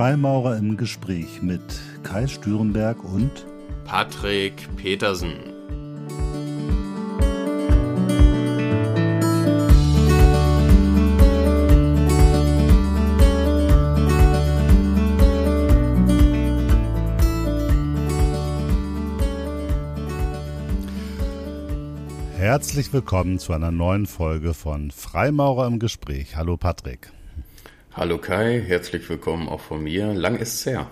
Freimaurer im Gespräch mit Kai Stürenberg und Patrick Petersen. Herzlich willkommen zu einer neuen Folge von Freimaurer im Gespräch. Hallo Patrick. Hallo Kai, herzlich willkommen auch von mir. Lang ist's her.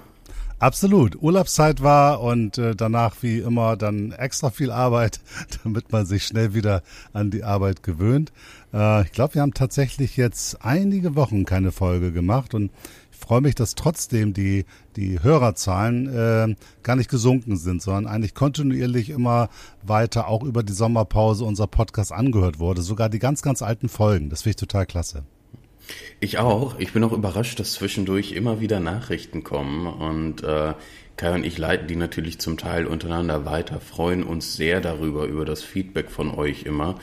Absolut. Urlaubszeit war und äh, danach wie immer dann extra viel Arbeit, damit man sich schnell wieder an die Arbeit gewöhnt. Äh, ich glaube, wir haben tatsächlich jetzt einige Wochen keine Folge gemacht und ich freue mich, dass trotzdem die, die Hörerzahlen äh, gar nicht gesunken sind, sondern eigentlich kontinuierlich immer weiter auch über die Sommerpause unser Podcast angehört wurde. Sogar die ganz, ganz alten Folgen. Das finde ich total klasse. Ich auch. Ich bin auch überrascht, dass zwischendurch immer wieder Nachrichten kommen und äh, Kai und ich leiten die natürlich zum Teil untereinander weiter, freuen uns sehr darüber, über das Feedback von euch immer.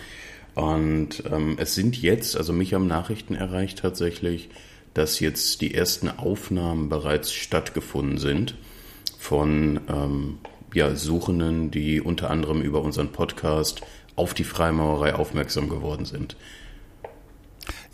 Und ähm, es sind jetzt, also mich haben Nachrichten erreicht tatsächlich, dass jetzt die ersten Aufnahmen bereits stattgefunden sind von ähm, ja, Suchenden, die unter anderem über unseren Podcast auf die Freimaurerei aufmerksam geworden sind.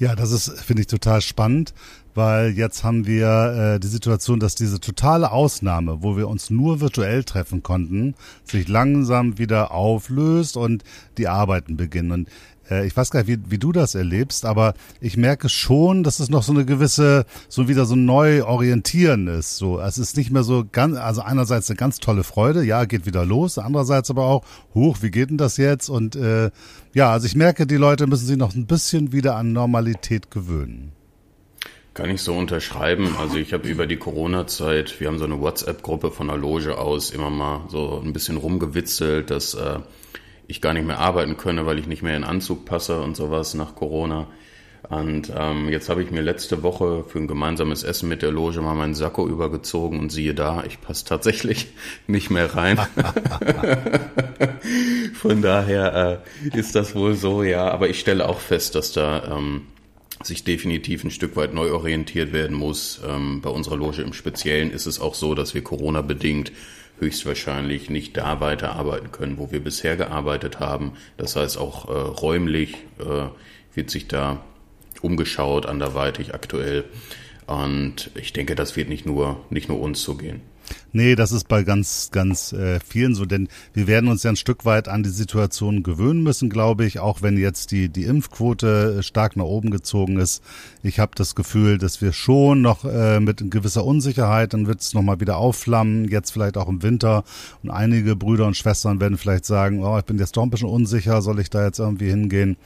Ja, das ist, finde ich, total spannend, weil jetzt haben wir äh, die Situation, dass diese totale Ausnahme, wo wir uns nur virtuell treffen konnten, sich langsam wieder auflöst und die Arbeiten beginnen. Und äh, ich weiß gar nicht, wie, wie du das erlebst, aber ich merke schon, dass es noch so eine gewisse, so wieder so neu orientieren ist. So, es ist nicht mehr so ganz, also einerseits eine ganz tolle Freude, ja, geht wieder los, andererseits aber auch, hoch, wie geht denn das jetzt? Und äh, ja, also ich merke, die Leute müssen sich noch ein bisschen wieder an Normalität gewöhnen. Kann ich so unterschreiben. Also ich habe über die Corona-Zeit, wir haben so eine WhatsApp-Gruppe von der Loge aus immer mal so ein bisschen rumgewitzelt, dass äh, ich gar nicht mehr arbeiten könne, weil ich nicht mehr in Anzug passe und sowas nach Corona. Und ähm, jetzt habe ich mir letzte Woche für ein gemeinsames Essen mit der Loge mal meinen Sakko übergezogen und siehe da, ich passe tatsächlich nicht mehr rein. Von daher äh, ist das wohl so, ja. Aber ich stelle auch fest, dass da ähm, sich definitiv ein Stück weit neu orientiert werden muss. Ähm, bei unserer Loge im Speziellen ist es auch so, dass wir Corona-bedingt höchstwahrscheinlich nicht da weiterarbeiten können, wo wir bisher gearbeitet haben. Das heißt, auch äh, räumlich äh, wird sich da umgeschaut, anderweitig aktuell. Und ich denke, das wird nicht nur, nicht nur uns so gehen. Nee, das ist bei ganz, ganz äh, vielen so, denn wir werden uns ja ein Stück weit an die Situation gewöhnen müssen, glaube ich, auch wenn jetzt die, die Impfquote stark nach oben gezogen ist. Ich habe das Gefühl, dass wir schon noch äh, mit gewisser Unsicherheit, dann wird es nochmal wieder aufflammen, jetzt vielleicht auch im Winter. Und einige Brüder und Schwestern werden vielleicht sagen, oh, ich bin jetzt doch ein bisschen unsicher, soll ich da jetzt irgendwie hingehen?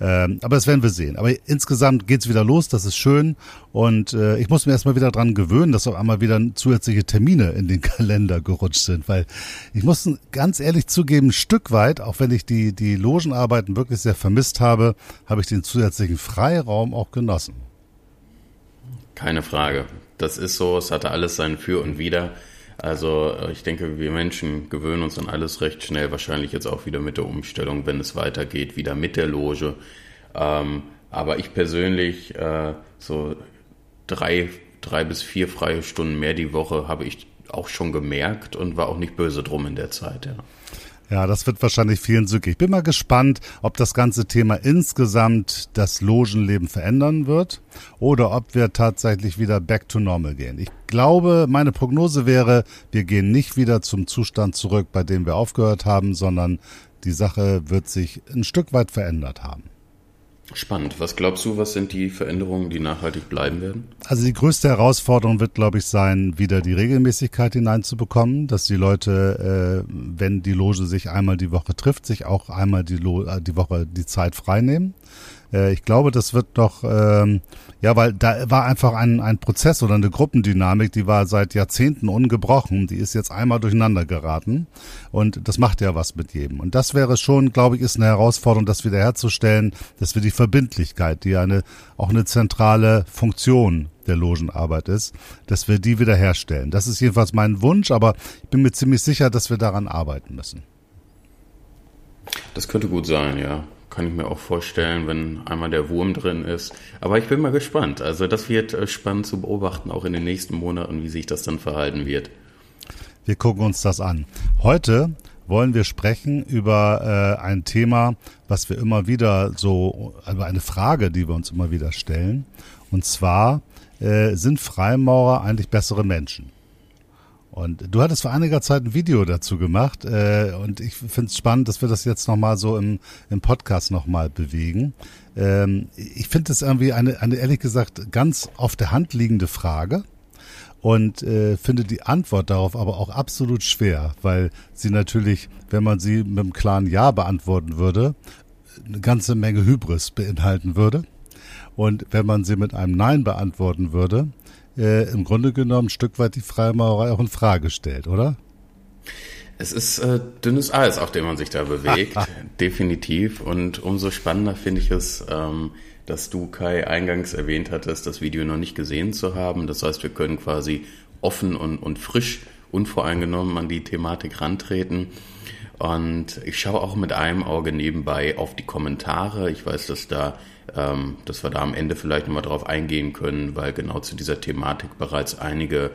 Ähm, aber das werden wir sehen. Aber insgesamt geht's wieder los, das ist schön. Und äh, ich muss mir erstmal wieder dran gewöhnen, dass auf einmal wieder zusätzliche Termine in den Kalender gerutscht sind. Weil ich muss ganz ehrlich zugeben, ein Stück weit, auch wenn ich die, die Logenarbeiten wirklich sehr vermisst habe, habe ich den zusätzlichen Freiraum auch genossen. Keine Frage. Das ist so, es hatte alles sein Für und Wider. Also äh, ich denke, wir Menschen gewöhnen uns an alles recht schnell, wahrscheinlich jetzt auch wieder mit der Umstellung, wenn es weitergeht, wieder mit der Loge. Ähm, aber ich persönlich, äh, so drei, drei bis vier freie Stunden mehr die Woche habe ich auch schon gemerkt und war auch nicht böse drum in der Zeit, ja. Ja, das wird wahrscheinlich vielen Sücke. Ich bin mal gespannt, ob das ganze Thema insgesamt das Logenleben verändern wird oder ob wir tatsächlich wieder back to normal gehen. Ich glaube, meine Prognose wäre, wir gehen nicht wieder zum Zustand zurück, bei dem wir aufgehört haben, sondern die Sache wird sich ein Stück weit verändert haben. Spannend. Was glaubst du, was sind die Veränderungen, die nachhaltig bleiben werden? Also die größte Herausforderung wird, glaube ich, sein, wieder die Regelmäßigkeit hineinzubekommen, dass die Leute, äh, wenn die Loge sich einmal die Woche trifft, sich auch einmal die, Lo äh, die Woche die Zeit freinehmen. Äh, ich glaube, das wird doch, ähm, ja, weil da war einfach ein, ein Prozess oder eine Gruppendynamik, die war seit Jahrzehnten ungebrochen. Die ist jetzt einmal durcheinander geraten. Und das macht ja was mit jedem. Und das wäre schon, glaube ich, ist eine Herausforderung, das wiederherzustellen, dass wir die Verbindlichkeit, die eine, auch eine zentrale Funktion der Logenarbeit ist, dass wir die wiederherstellen. Das ist jedenfalls mein Wunsch, aber ich bin mir ziemlich sicher, dass wir daran arbeiten müssen. Das könnte gut sein, ja kann ich mir auch vorstellen, wenn einmal der Wurm drin ist. Aber ich bin mal gespannt. Also das wird äh, spannend zu beobachten, auch in den nächsten Monaten, wie sich das dann verhalten wird. Wir gucken uns das an. Heute wollen wir sprechen über äh, ein Thema, was wir immer wieder so, also eine Frage, die wir uns immer wieder stellen. Und zwar, äh, sind Freimaurer eigentlich bessere Menschen? Und du hattest vor einiger Zeit ein Video dazu gemacht äh, und ich finde es spannend, dass wir das jetzt nochmal so im, im Podcast nochmal bewegen. Ähm, ich finde es irgendwie eine, eine ehrlich gesagt ganz auf der Hand liegende Frage und äh, finde die Antwort darauf aber auch absolut schwer, weil sie natürlich, wenn man sie mit einem klaren Ja beantworten würde, eine ganze Menge Hybris beinhalten würde. Und wenn man sie mit einem Nein beantworten würde, äh, im Grunde genommen ein Stück weit die Freimaurerei auch in Frage stellt, oder? Es ist äh, dünnes Eis, auf dem man sich da bewegt, definitiv. Und umso spannender finde ich es, ähm, dass du, Kai, eingangs erwähnt hattest, das Video noch nicht gesehen zu haben. Das heißt, wir können quasi offen und, und frisch, unvoreingenommen an die Thematik rantreten. Und ich schaue auch mit einem Auge nebenbei auf die Kommentare. Ich weiß, dass da dass wir da am Ende vielleicht nochmal drauf eingehen können, weil genau zu dieser Thematik bereits einige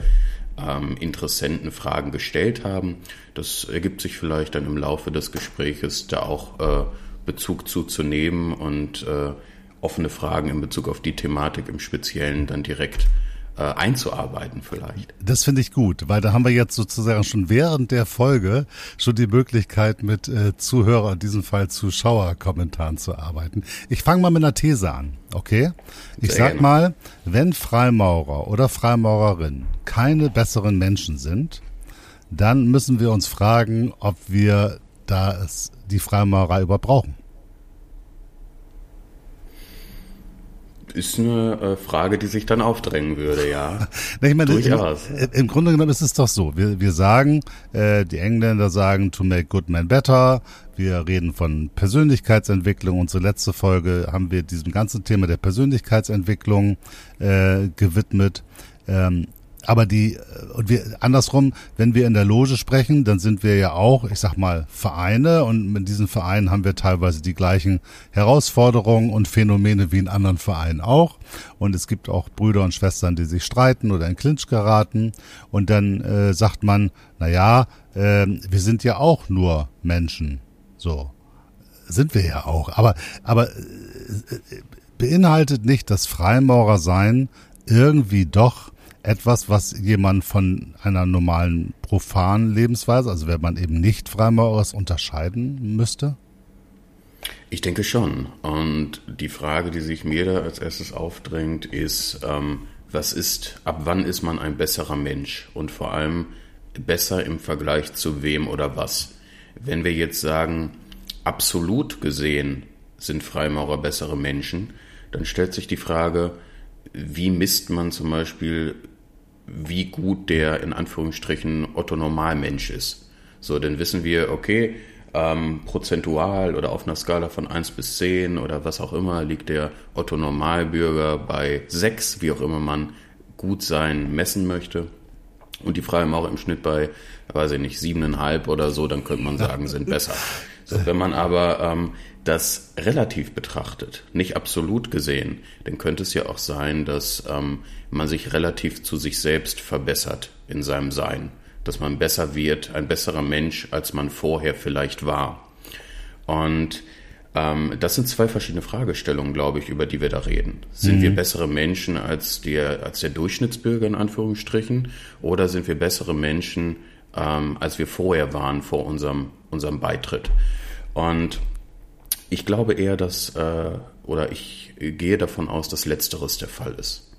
ähm, Interessenten Fragen gestellt haben. Das ergibt sich vielleicht dann im Laufe des Gespräches da auch äh, Bezug zuzunehmen und äh, offene Fragen in Bezug auf die Thematik im Speziellen dann direkt äh, einzuarbeiten vielleicht. Das finde ich gut, weil da haben wir jetzt sozusagen schon während der Folge schon die Möglichkeit mit äh, Zuhörer, in diesem Fall Zuschauerkommentaren zu arbeiten. Ich fange mal mit einer These an, okay? Ich Sehr sag gerne. mal, wenn Freimaurer oder Freimaurerin keine besseren Menschen sind, dann müssen wir uns fragen, ob wir da es die Freimaurerei überhaupt brauchen. Ist eine äh, Frage, die sich dann aufdrängen würde, ja. ich meine, Durchaus. Im, Im, Grunde genommen ist es doch so. Wir, wir sagen, äh, die Engländer sagen to make good men better. Wir reden von Persönlichkeitsentwicklung. Unsere letzte Folge haben wir diesem ganzen Thema der Persönlichkeitsentwicklung äh, gewidmet. Ähm, aber die, äh, und wir, andersrum, wenn wir in der Loge sprechen, dann sind wir ja auch, ich sag mal, Vereine und mit diesen Vereinen haben wir teilweise die gleichen Herausforderungen und Phänomene wie in anderen Vereinen auch. Und es gibt auch Brüder und Schwestern, die sich streiten oder in Clinch geraten. Und dann äh, sagt man, na ja, äh, wir sind ja auch nur Menschen. So. Sind wir ja auch. Aber, aber äh, äh beinhaltet nicht das Freimaurer sein irgendwie doch etwas, was jemand von einer normalen profanen Lebensweise, also wenn man eben nicht Freimaurer ist, unterscheiden müsste? Ich denke schon. Und die Frage, die sich mir da als erstes aufdrängt, ist, ähm, was ist, ab wann ist man ein besserer Mensch? Und vor allem besser im Vergleich zu wem oder was? Wenn wir jetzt sagen, absolut gesehen sind Freimaurer bessere Menschen, dann stellt sich die Frage, wie misst man zum Beispiel wie gut der in Anführungsstrichen Otto Normalmensch ist. So, dann wissen wir, okay, ähm, prozentual oder auf einer Skala von 1 bis 10 oder was auch immer liegt der Otto Normalbürger bei 6, wie auch immer man gut sein messen möchte. Und die Freie Maurer im Schnitt bei, weiß ich nicht, siebeneinhalb oder so, dann könnte man sagen, sind besser. Wenn man aber ähm, das relativ betrachtet, nicht absolut gesehen, dann könnte es ja auch sein, dass ähm, man sich relativ zu sich selbst verbessert in seinem Sein, dass man besser wird, ein besserer Mensch, als man vorher vielleicht war. Und ähm, das sind zwei verschiedene Fragestellungen, glaube ich, über die wir da reden. Sind mhm. wir bessere Menschen als der, als der Durchschnittsbürger in Anführungsstrichen oder sind wir bessere Menschen, ähm, als wir vorher waren vor unserem, unserem Beitritt? Und ich glaube eher, dass, äh, oder ich gehe davon aus, dass letzteres der Fall ist.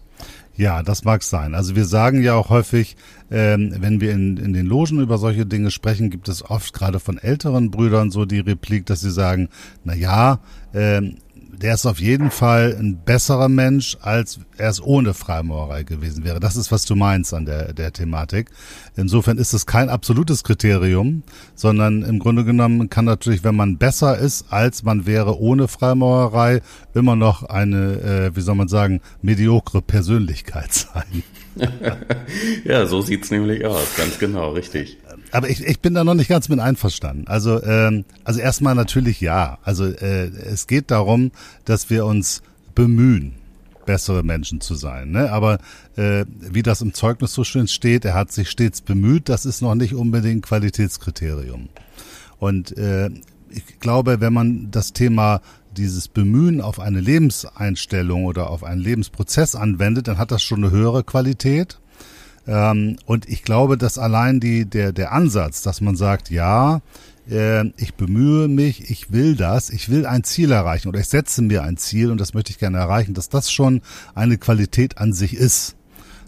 Ja, das mag sein. Also wir sagen ja auch häufig, ähm, wenn wir in, in den Logen über solche Dinge sprechen, gibt es oft gerade von älteren Brüdern so die Replik, dass sie sagen, na ja, ähm, der ist auf jeden Fall ein besserer Mensch, als er es ohne Freimaurerei gewesen wäre. Das ist, was du meinst an der, der Thematik. Insofern ist es kein absolutes Kriterium, sondern im Grunde genommen kann natürlich, wenn man besser ist, als man wäre ohne Freimaurerei, immer noch eine, äh, wie soll man sagen, mediokre Persönlichkeit sein. ja, so sieht's nämlich aus, ganz genau, richtig. Aber ich, ich bin da noch nicht ganz mit einverstanden. Also, ähm, also erstmal natürlich ja. Also äh, es geht darum, dass wir uns bemühen, bessere Menschen zu sein. Ne? Aber äh, wie das im Zeugnis so schön steht, er hat sich stets bemüht, das ist noch nicht unbedingt Qualitätskriterium. Und äh, ich glaube, wenn man das Thema dieses Bemühen auf eine Lebenseinstellung oder auf einen Lebensprozess anwendet, dann hat das schon eine höhere Qualität. Ähm, und ich glaube, dass allein die, der, der Ansatz, dass man sagt, ja, äh, ich bemühe mich, ich will das, ich will ein Ziel erreichen oder ich setze mir ein Ziel und das möchte ich gerne erreichen, dass das schon eine Qualität an sich ist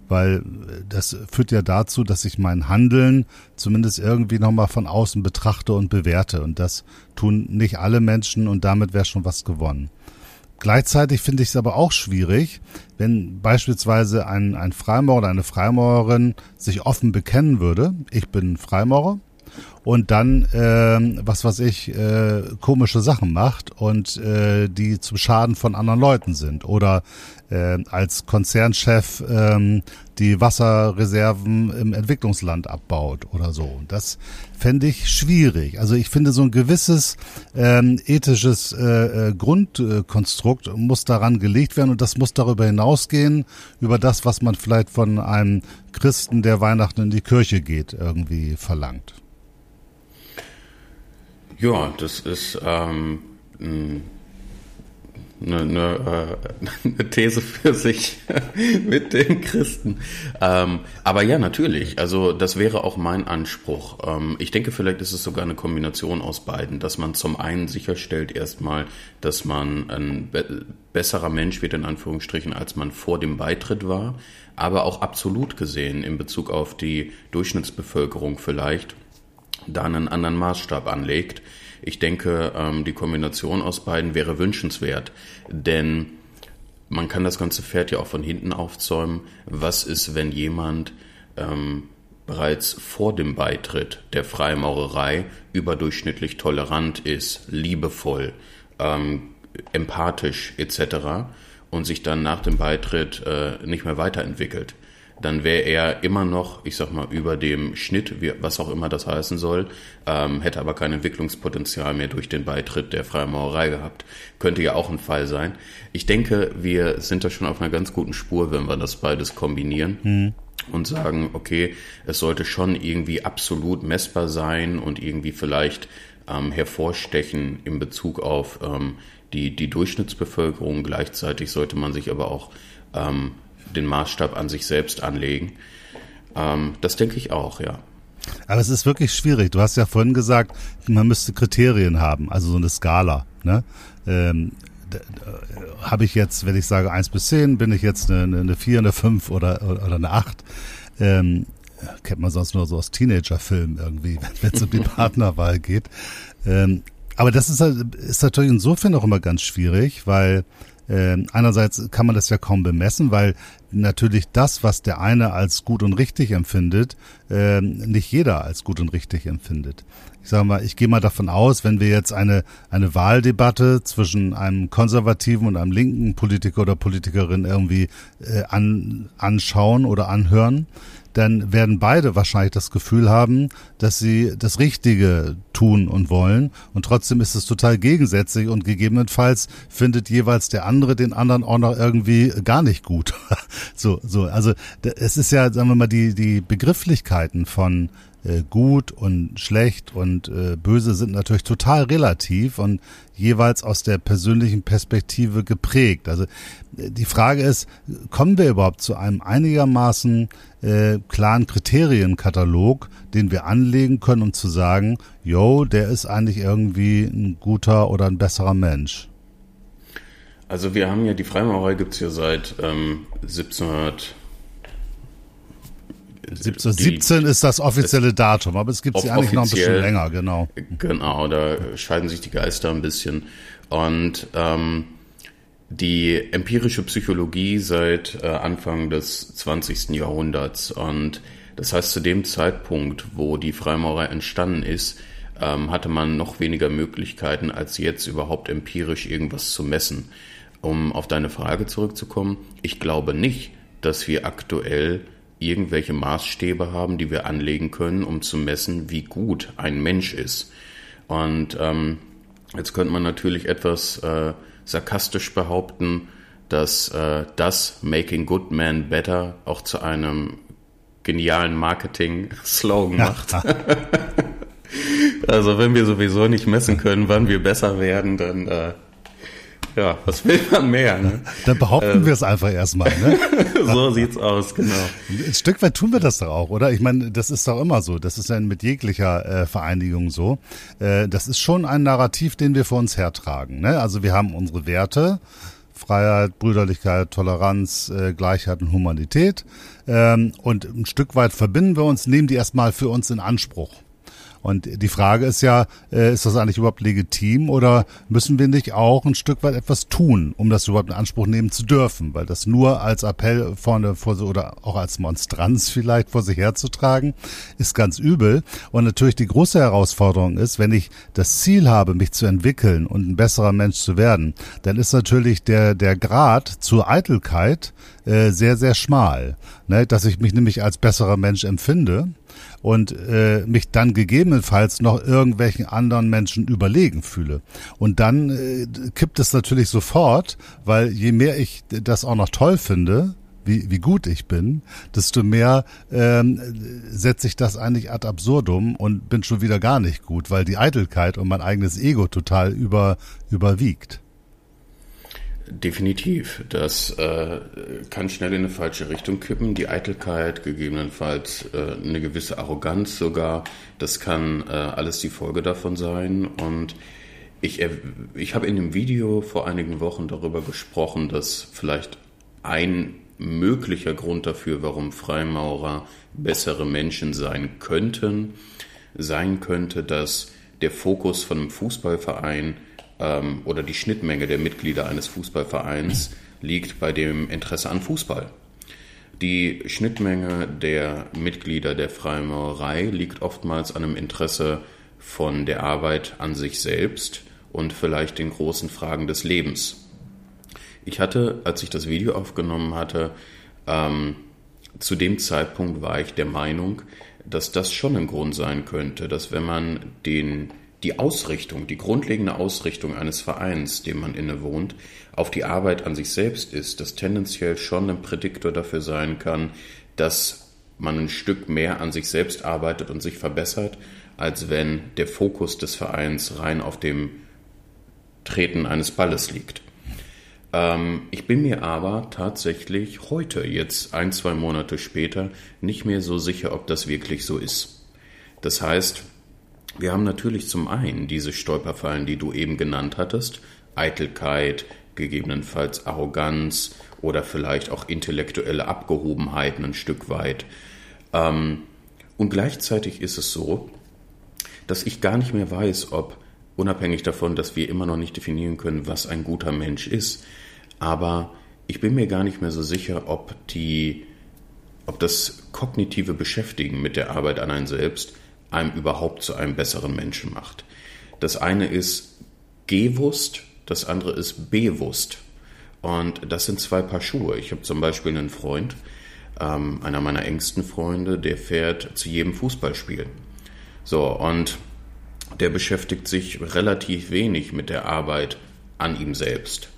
weil äh, das führt ja dazu, dass ich mein Handeln zumindest irgendwie nochmal von außen betrachte und bewerte. Und das tun nicht alle Menschen und damit wäre schon was gewonnen. Gleichzeitig finde ich es aber auch schwierig, wenn beispielsweise ein, ein Freimaurer oder eine Freimaurerin sich offen bekennen würde, ich bin Freimaurer, und dann, äh, was weiß ich, äh, komische Sachen macht und äh, die zum Schaden von anderen Leuten sind. Oder äh, als Konzernchef ähm, die Wasserreserven im Entwicklungsland abbaut oder so. Das fände ich schwierig. Also ich finde, so ein gewisses ähm, ethisches äh, äh, Grundkonstrukt muss daran gelegt werden und das muss darüber hinausgehen, über das, was man vielleicht von einem Christen, der Weihnachten in die Kirche geht, irgendwie verlangt. Ja, das ist ähm, eine, eine, äh, eine These für sich mit den Christen. Ähm, aber ja, natürlich. Also das wäre auch mein Anspruch. Ähm, ich denke, vielleicht ist es sogar eine Kombination aus beiden, dass man zum einen sicherstellt erstmal, dass man ein be besserer Mensch wird in Anführungsstrichen, als man vor dem Beitritt war, aber auch absolut gesehen in Bezug auf die Durchschnittsbevölkerung vielleicht da einen anderen Maßstab anlegt ich denke, ähm, die Kombination aus beiden wäre wünschenswert, denn man kann das ganze Pferd ja auch von hinten aufzäumen. Was ist, wenn jemand ähm, bereits vor dem Beitritt der Freimaurerei überdurchschnittlich tolerant ist, liebevoll, ähm, empathisch etc. und sich dann nach dem Beitritt äh, nicht mehr weiterentwickelt? Dann wäre er immer noch, ich sag mal, über dem Schnitt, was auch immer das heißen soll, ähm, hätte aber kein Entwicklungspotenzial mehr durch den Beitritt der Freimaurerei gehabt. Könnte ja auch ein Fall sein. Ich denke, wir sind da schon auf einer ganz guten Spur, wenn wir das beides kombinieren. Mhm. Und sagen, okay, es sollte schon irgendwie absolut messbar sein und irgendwie vielleicht ähm, hervorstechen in Bezug auf ähm, die, die Durchschnittsbevölkerung. Gleichzeitig sollte man sich aber auch ähm, den Maßstab an sich selbst anlegen. Ähm, das denke ich auch, ja. Aber es ist wirklich schwierig. Du hast ja vorhin gesagt, man müsste Kriterien haben, also so eine Skala. Ne? Ähm, habe ich jetzt, wenn ich sage eins bis zehn, bin ich jetzt eine, eine 4, eine 5 oder, oder eine 8. Ähm, kennt man sonst nur so aus Teenager-Filmen irgendwie, wenn es um die Partnerwahl geht. Ähm, aber das ist, halt, ist natürlich insofern auch immer ganz schwierig, weil äh, einerseits kann man das ja kaum bemessen, weil natürlich das, was der eine als gut und richtig empfindet, äh, nicht jeder als gut und richtig empfindet. Ich sage mal, ich gehe mal davon aus, wenn wir jetzt eine, eine Wahldebatte zwischen einem konservativen und einem linken Politiker oder Politikerin irgendwie äh, an, anschauen oder anhören, dann werden beide wahrscheinlich das Gefühl haben, dass sie das Richtige tun und wollen. Und trotzdem ist es total gegensätzlich und gegebenenfalls findet jeweils der andere den anderen auch noch irgendwie gar nicht gut. so, so, also es ist ja, sagen wir mal, die, die Begrifflichkeiten von äh, gut und schlecht und äh, böse sind natürlich total relativ und jeweils aus der persönlichen Perspektive geprägt. Also äh, die Frage ist, kommen wir überhaupt zu einem einigermaßen äh, klaren Kriterienkatalog, den wir anlegen können, um zu sagen, yo, der ist eigentlich irgendwie ein guter oder ein besserer Mensch? Also wir haben ja, die Freimaurerei gibt es ja seit ähm, 1700 17, ist das offizielle Datum, aber es gibt sie eigentlich noch ein bisschen länger, genau. Genau, da scheiden sich die Geister ein bisschen. Und ähm, die empirische Psychologie seit äh, Anfang des 20. Jahrhunderts. Und das heißt, zu dem Zeitpunkt, wo die Freimaurerei entstanden ist, ähm, hatte man noch weniger Möglichkeiten, als jetzt überhaupt empirisch irgendwas zu messen. Um auf deine Frage zurückzukommen, ich glaube nicht, dass wir aktuell irgendwelche Maßstäbe haben, die wir anlegen können, um zu messen, wie gut ein Mensch ist. Und ähm, jetzt könnte man natürlich etwas äh, sarkastisch behaupten, dass äh, das Making Good Men Better auch zu einem genialen Marketing-Slogan macht. also wenn wir sowieso nicht messen können, wann wir besser werden, dann äh, ja, was will man mehr? Ne? Dann behaupten äh, wir es einfach erstmal. Ne? so sieht's aus, genau. Ein Stück weit tun wir das doch auch, oder? Ich meine, das ist doch immer so. Das ist ja mit jeglicher äh, Vereinigung so. Äh, das ist schon ein Narrativ, den wir vor uns hertragen. Ne? Also wir haben unsere Werte. Freiheit, Brüderlichkeit, Toleranz, äh, Gleichheit und Humanität. Ähm, und ein Stück weit verbinden wir uns, nehmen die erstmal für uns in Anspruch. Und die Frage ist ja, äh, ist das eigentlich überhaupt legitim oder müssen wir nicht auch ein Stück weit etwas tun, um das überhaupt in Anspruch nehmen zu dürfen? Weil das nur als Appell vorne vor oder auch als Monstranz vielleicht vor sich herzutragen, ist ganz übel. Und natürlich die große Herausforderung ist, wenn ich das Ziel habe, mich zu entwickeln und ein besserer Mensch zu werden, dann ist natürlich der, der Grad zur Eitelkeit äh, sehr, sehr schmal. Ne? Dass ich mich nämlich als besserer Mensch empfinde und äh, mich dann gegebenenfalls noch irgendwelchen anderen Menschen überlegen fühle. Und dann äh, kippt es natürlich sofort, weil je mehr ich das auch noch toll finde, wie, wie gut ich bin, desto mehr ähm, setze ich das eigentlich ad absurdum und bin schon wieder gar nicht gut, weil die Eitelkeit und mein eigenes Ego total über, überwiegt. Definitiv. Das äh, kann schnell in eine falsche Richtung kippen. Die Eitelkeit, gegebenenfalls äh, eine gewisse Arroganz sogar, das kann äh, alles die Folge davon sein. Und ich, ich habe in dem Video vor einigen Wochen darüber gesprochen, dass vielleicht ein möglicher Grund dafür, warum Freimaurer bessere Menschen sein könnten, sein könnte, dass der Fokus von einem Fußballverein ähm, oder die Schnittmenge der Mitglieder eines Fußballvereins liegt bei dem Interesse an Fußball. Die Schnittmenge der Mitglieder der Freimaurerei liegt oftmals an einem Interesse von der Arbeit an sich selbst und vielleicht den großen Fragen des Lebens. Ich hatte, als ich das Video aufgenommen hatte, ähm, zu dem Zeitpunkt war ich der Meinung, dass das schon ein Grund sein könnte, dass wenn man den die Ausrichtung, die grundlegende Ausrichtung eines Vereins, dem man innewohnt, auf die Arbeit an sich selbst ist, das tendenziell schon ein Prädiktor dafür sein kann, dass man ein Stück mehr an sich selbst arbeitet und sich verbessert, als wenn der Fokus des Vereins rein auf dem Treten eines Balles liegt. Ähm, ich bin mir aber tatsächlich heute, jetzt ein, zwei Monate später, nicht mehr so sicher, ob das wirklich so ist. Das heißt, wir haben natürlich zum einen diese Stolperfallen, die du eben genannt hattest, Eitelkeit, gegebenenfalls Arroganz oder vielleicht auch intellektuelle Abgehobenheiten ein Stück weit. Ähm, und gleichzeitig ist es so, dass ich gar nicht mehr weiß, ob, unabhängig davon, dass wir immer noch nicht definieren können, was ein guter Mensch ist, aber ich bin mir gar nicht mehr so sicher, ob die, ob das kognitive Beschäftigen mit der Arbeit an einen selbst einem überhaupt zu einem besseren Menschen macht. Das eine ist gewusst, das andere ist bewusst. Und das sind zwei Paar Schuhe. Ich habe zum Beispiel einen Freund, ähm, einer meiner engsten Freunde, der fährt zu jedem Fußballspiel. So, und der beschäftigt sich relativ wenig mit der Arbeit an ihm selbst.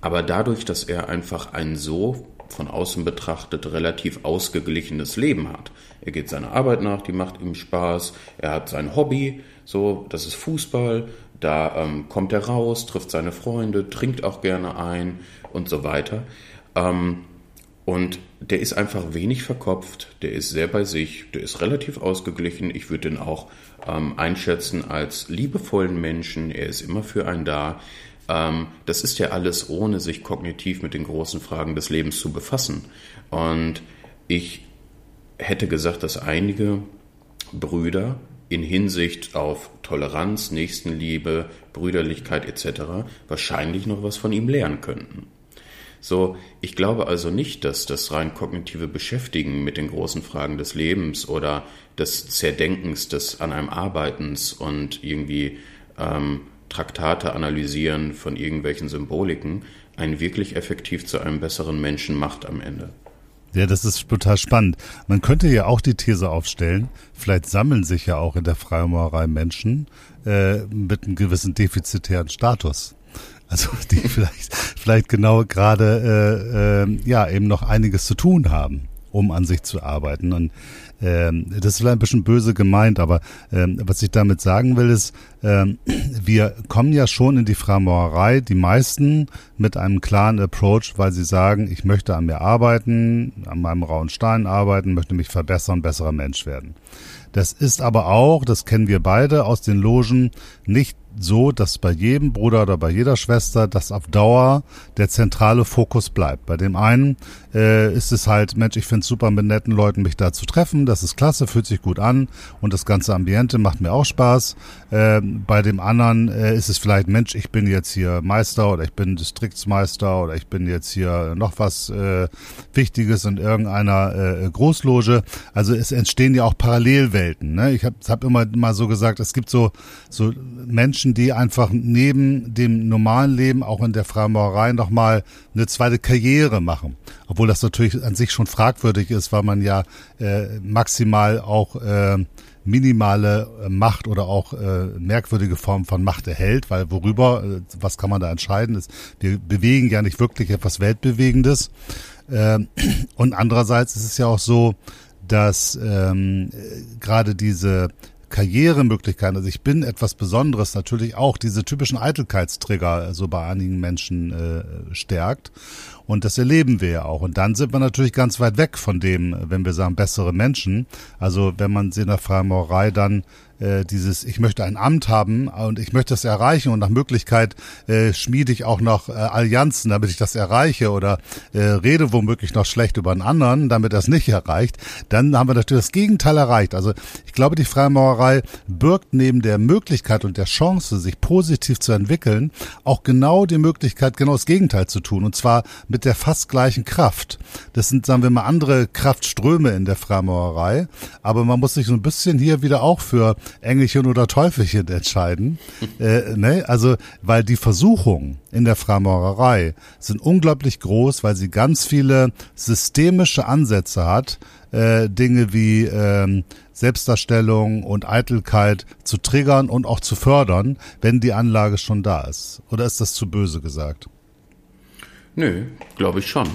Aber dadurch, dass er einfach ein so von außen betrachtet relativ ausgeglichenes Leben hat. Er geht seiner Arbeit nach, die macht ihm Spaß, er hat sein Hobby, so, das ist Fußball, da ähm, kommt er raus, trifft seine Freunde, trinkt auch gerne ein und so weiter. Ähm, und der ist einfach wenig verkopft, der ist sehr bei sich, der ist relativ ausgeglichen. Ich würde ihn auch ähm, einschätzen als liebevollen Menschen. Er ist immer für einen da. Ähm, das ist ja alles ohne sich kognitiv mit den großen Fragen des Lebens zu befassen. Und ich hätte gesagt, dass einige Brüder in Hinsicht auf Toleranz, Nächstenliebe, Brüderlichkeit etc. wahrscheinlich noch was von ihm lernen könnten. So, ich glaube also nicht, dass das rein kognitive Beschäftigen mit den großen Fragen des Lebens oder des Zerdenkens des an einem Arbeitens und irgendwie ähm, Traktate analysieren von irgendwelchen Symboliken einen wirklich effektiv zu einem besseren Menschen macht am Ende. Ja, das ist total spannend. Man könnte ja auch die These aufstellen, vielleicht sammeln sich ja auch in der Freimaurerei Menschen äh, mit einem gewissen defizitären Status. Also die vielleicht, vielleicht genau gerade äh, äh, ja eben noch einiges zu tun haben, um an sich zu arbeiten. Und ähm, das ist vielleicht ein bisschen böse gemeint, aber ähm, was ich damit sagen will, ist, ähm, wir kommen ja schon in die Freimaurerei, die meisten mit einem klaren Approach, weil sie sagen, ich möchte an mir arbeiten, an meinem rauen Stein arbeiten, möchte mich verbessern, besserer Mensch werden. Das ist aber auch, das kennen wir beide aus den Logen, nicht so, dass bei jedem Bruder oder bei jeder Schwester das auf Dauer der zentrale Fokus bleibt. Bei dem einen äh, ist es halt, Mensch, ich finde es super mit netten Leuten mich da zu treffen, das ist klasse, fühlt sich gut an und das ganze Ambiente macht mir auch Spaß. Äh, bei dem anderen äh, ist es vielleicht, Mensch, ich bin jetzt hier Meister oder ich bin Distriktsmeister oder ich bin jetzt hier noch was äh, Wichtiges in irgendeiner äh, Großloge. Also es entstehen ja auch Parallelwelten. Ne? Ich habe hab immer mal so gesagt, es gibt so, so Menschen, die einfach neben dem normalen Leben auch in der Freimaurerei nochmal eine zweite Karriere machen. Obwohl das natürlich an sich schon fragwürdig ist, weil man ja äh, maximal auch äh, minimale äh, Macht oder auch äh, merkwürdige Formen von Macht erhält, weil worüber, äh, was kann man da entscheiden? Ist, wir bewegen ja nicht wirklich etwas Weltbewegendes. Äh, und andererseits ist es ja auch so, dass ähm, gerade diese Karrieremöglichkeiten, also ich bin etwas Besonderes, natürlich auch diese typischen Eitelkeitstrigger so bei einigen Menschen äh, stärkt. Und das erleben wir ja auch. Und dann sind wir natürlich ganz weit weg von dem, wenn wir sagen, bessere Menschen. Also wenn man sie in der Freimaurerei dann äh, dieses, ich möchte ein Amt haben und ich möchte das erreichen und nach Möglichkeit äh, schmiede ich auch noch äh, Allianzen, damit ich das erreiche oder äh, rede womöglich noch schlecht über einen anderen, damit das nicht erreicht, dann haben wir natürlich das Gegenteil erreicht. Also ich glaube, die Freimaurerei birgt neben der Möglichkeit und der Chance, sich positiv zu entwickeln, auch genau die Möglichkeit, genau das Gegenteil zu tun und zwar mit der fast gleichen Kraft. Das sind, sagen wir mal, andere Kraftströme in der Freimaurerei, aber man muss sich so ein bisschen hier wieder auch für Engelchen oder Teufelchen entscheiden. äh, ne? Also, weil die Versuchungen in der Freimaurerei sind unglaublich groß, weil sie ganz viele systemische Ansätze hat, äh, Dinge wie ähm, Selbstdarstellung und Eitelkeit zu triggern und auch zu fördern, wenn die Anlage schon da ist. Oder ist das zu böse gesagt? Nö, glaube ich schon.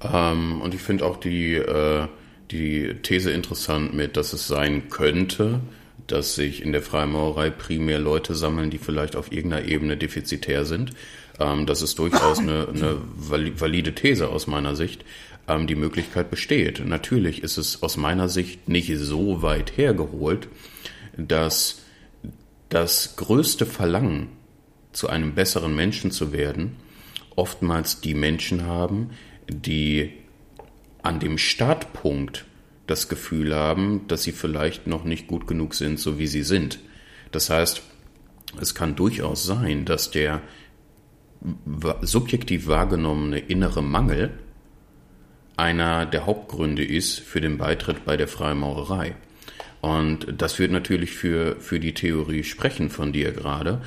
Ähm, und ich finde auch die, äh, die These interessant mit, dass es sein könnte, dass sich in der Freimaurerei primär Leute sammeln, die vielleicht auf irgendeiner Ebene defizitär sind. Ähm, das ist durchaus eine, eine valide These aus meiner Sicht. Ähm, die Möglichkeit besteht. Natürlich ist es aus meiner Sicht nicht so weit hergeholt, dass das größte Verlangen, zu einem besseren Menschen zu werden, oftmals die Menschen haben, die an dem Startpunkt das Gefühl haben, dass sie vielleicht noch nicht gut genug sind, so wie sie sind. Das heißt, es kann durchaus sein, dass der subjektiv wahrgenommene innere Mangel einer der Hauptgründe ist für den Beitritt bei der Freimaurerei. Und das wird natürlich für, für die Theorie sprechen von dir gerade.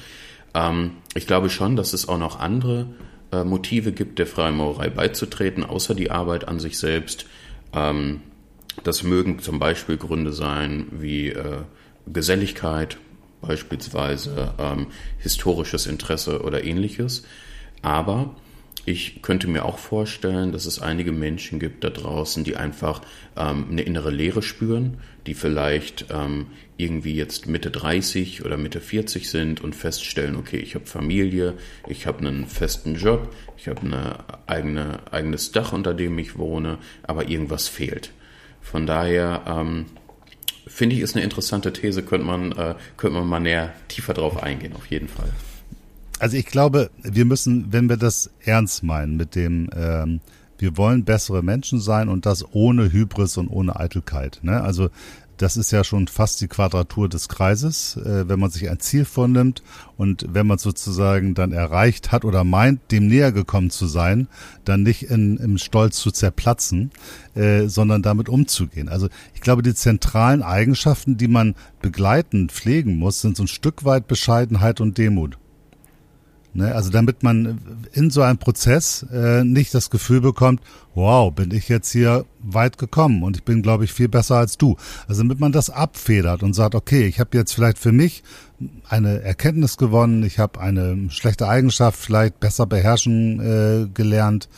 Ähm, ich glaube schon, dass es auch noch andere äh, Motive gibt, der Freimaurerei beizutreten, außer die Arbeit an sich selbst. Ähm, das mögen zum Beispiel Gründe sein wie äh, Geselligkeit, beispielsweise ähm, historisches Interesse oder ähnliches. Aber ich könnte mir auch vorstellen, dass es einige Menschen gibt da draußen, die einfach ähm, eine innere Leere spüren, die vielleicht ähm, irgendwie jetzt Mitte 30 oder Mitte 40 sind und feststellen, okay, ich habe Familie, ich habe einen festen Job, ich habe ein eigene, eigenes Dach, unter dem ich wohne, aber irgendwas fehlt. Von daher ähm, finde ich, ist eine interessante These, könnte man, äh, könnte man mal näher tiefer drauf eingehen, auf jeden Fall. Also ich glaube, wir müssen, wenn wir das ernst meinen mit dem, ähm, wir wollen bessere Menschen sein und das ohne Hybris und ohne Eitelkeit. Ne? Also das ist ja schon fast die Quadratur des Kreises, äh, wenn man sich ein Ziel vornimmt und wenn man sozusagen dann erreicht hat oder meint, dem näher gekommen zu sein, dann nicht in, im Stolz zu zerplatzen, äh, sondern damit umzugehen. Also ich glaube, die zentralen Eigenschaften, die man begleiten, pflegen muss, sind so ein Stück weit Bescheidenheit und Demut. Ne? Also damit man in so einem Prozess äh, nicht das Gefühl bekommt, wow, bin ich jetzt hier weit gekommen und ich bin, glaube ich, viel besser als du. Also damit man das abfedert und sagt, okay, ich habe jetzt vielleicht für mich eine Erkenntnis gewonnen, ich habe eine schlechte Eigenschaft vielleicht besser beherrschen äh, gelernt,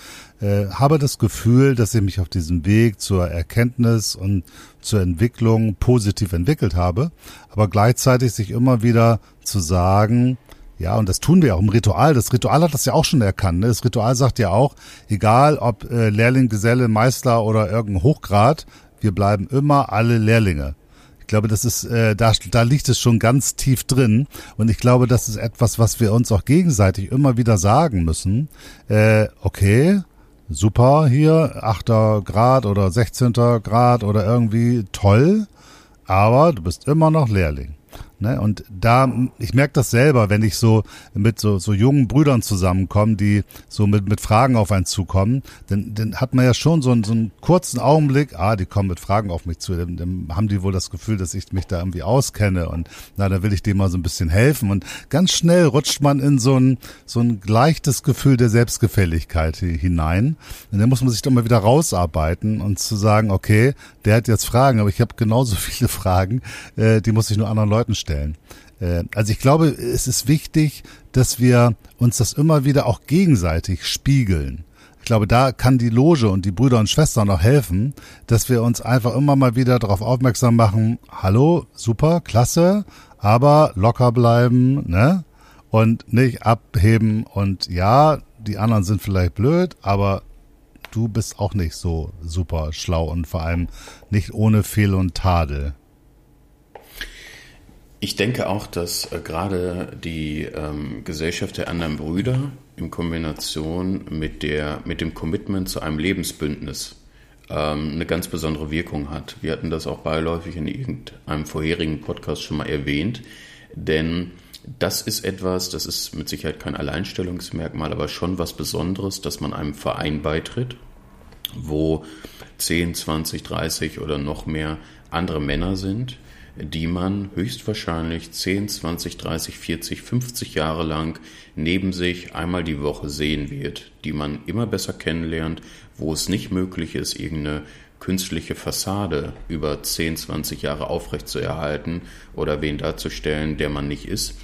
äh, habe das Gefühl, dass ich mich auf diesem Weg zur Erkenntnis und zur Entwicklung positiv entwickelt habe, aber gleichzeitig sich immer wieder zu sagen, ja, und das tun wir auch im Ritual. Das Ritual hat das ja auch schon erkannt. Ne? Das Ritual sagt ja auch, egal ob äh, Lehrling, Geselle, Meister oder irgendein Hochgrad, wir bleiben immer alle Lehrlinge. Ich glaube, das ist, äh, da, da liegt es schon ganz tief drin. Und ich glaube, das ist etwas, was wir uns auch gegenseitig immer wieder sagen müssen. Äh, okay, super hier, achter Grad oder 16. Grad oder irgendwie toll, aber du bist immer noch Lehrling. Ne? Und da, ich merke das selber, wenn ich so mit so, so jungen Brüdern zusammenkomme, die so mit, mit Fragen auf einen zukommen, dann, dann hat man ja schon so einen, so einen kurzen Augenblick, ah, die kommen mit Fragen auf mich zu, dann, dann haben die wohl das Gefühl, dass ich mich da irgendwie auskenne und na, da will ich dem mal so ein bisschen helfen und ganz schnell rutscht man in so ein, so ein leichtes Gefühl der Selbstgefälligkeit hinein und dann muss man sich doch mal wieder rausarbeiten und zu sagen, okay, der hat jetzt Fragen, aber ich habe genauso viele Fragen, äh, die muss ich nur anderen Leuten stellen stellen. Äh, also ich glaube, es ist wichtig, dass wir uns das immer wieder auch gegenseitig spiegeln. Ich glaube, da kann die Loge und die Brüder und Schwestern noch helfen, dass wir uns einfach immer mal wieder darauf aufmerksam machen, hallo, super, klasse, aber locker bleiben, ne? Und nicht abheben und ja, die anderen sind vielleicht blöd, aber du bist auch nicht so super schlau und vor allem nicht ohne Fehl und Tadel. Ich denke auch, dass äh, gerade die ähm, Gesellschaft der anderen Brüder in Kombination mit, der, mit dem Commitment zu einem Lebensbündnis ähm, eine ganz besondere Wirkung hat. Wir hatten das auch beiläufig in irgendeinem vorherigen Podcast schon mal erwähnt, denn das ist etwas, das ist mit Sicherheit kein Alleinstellungsmerkmal, aber schon was Besonderes, dass man einem Verein beitritt, wo 10, 20, 30 oder noch mehr andere Männer sind, die man höchstwahrscheinlich 10, 20, 30, 40, 50 Jahre lang neben sich einmal die Woche sehen wird, die man immer besser kennenlernt, wo es nicht möglich ist, irgendeine künstliche Fassade über 10, 20 Jahre aufrechtzuerhalten oder wen darzustellen, der man nicht ist.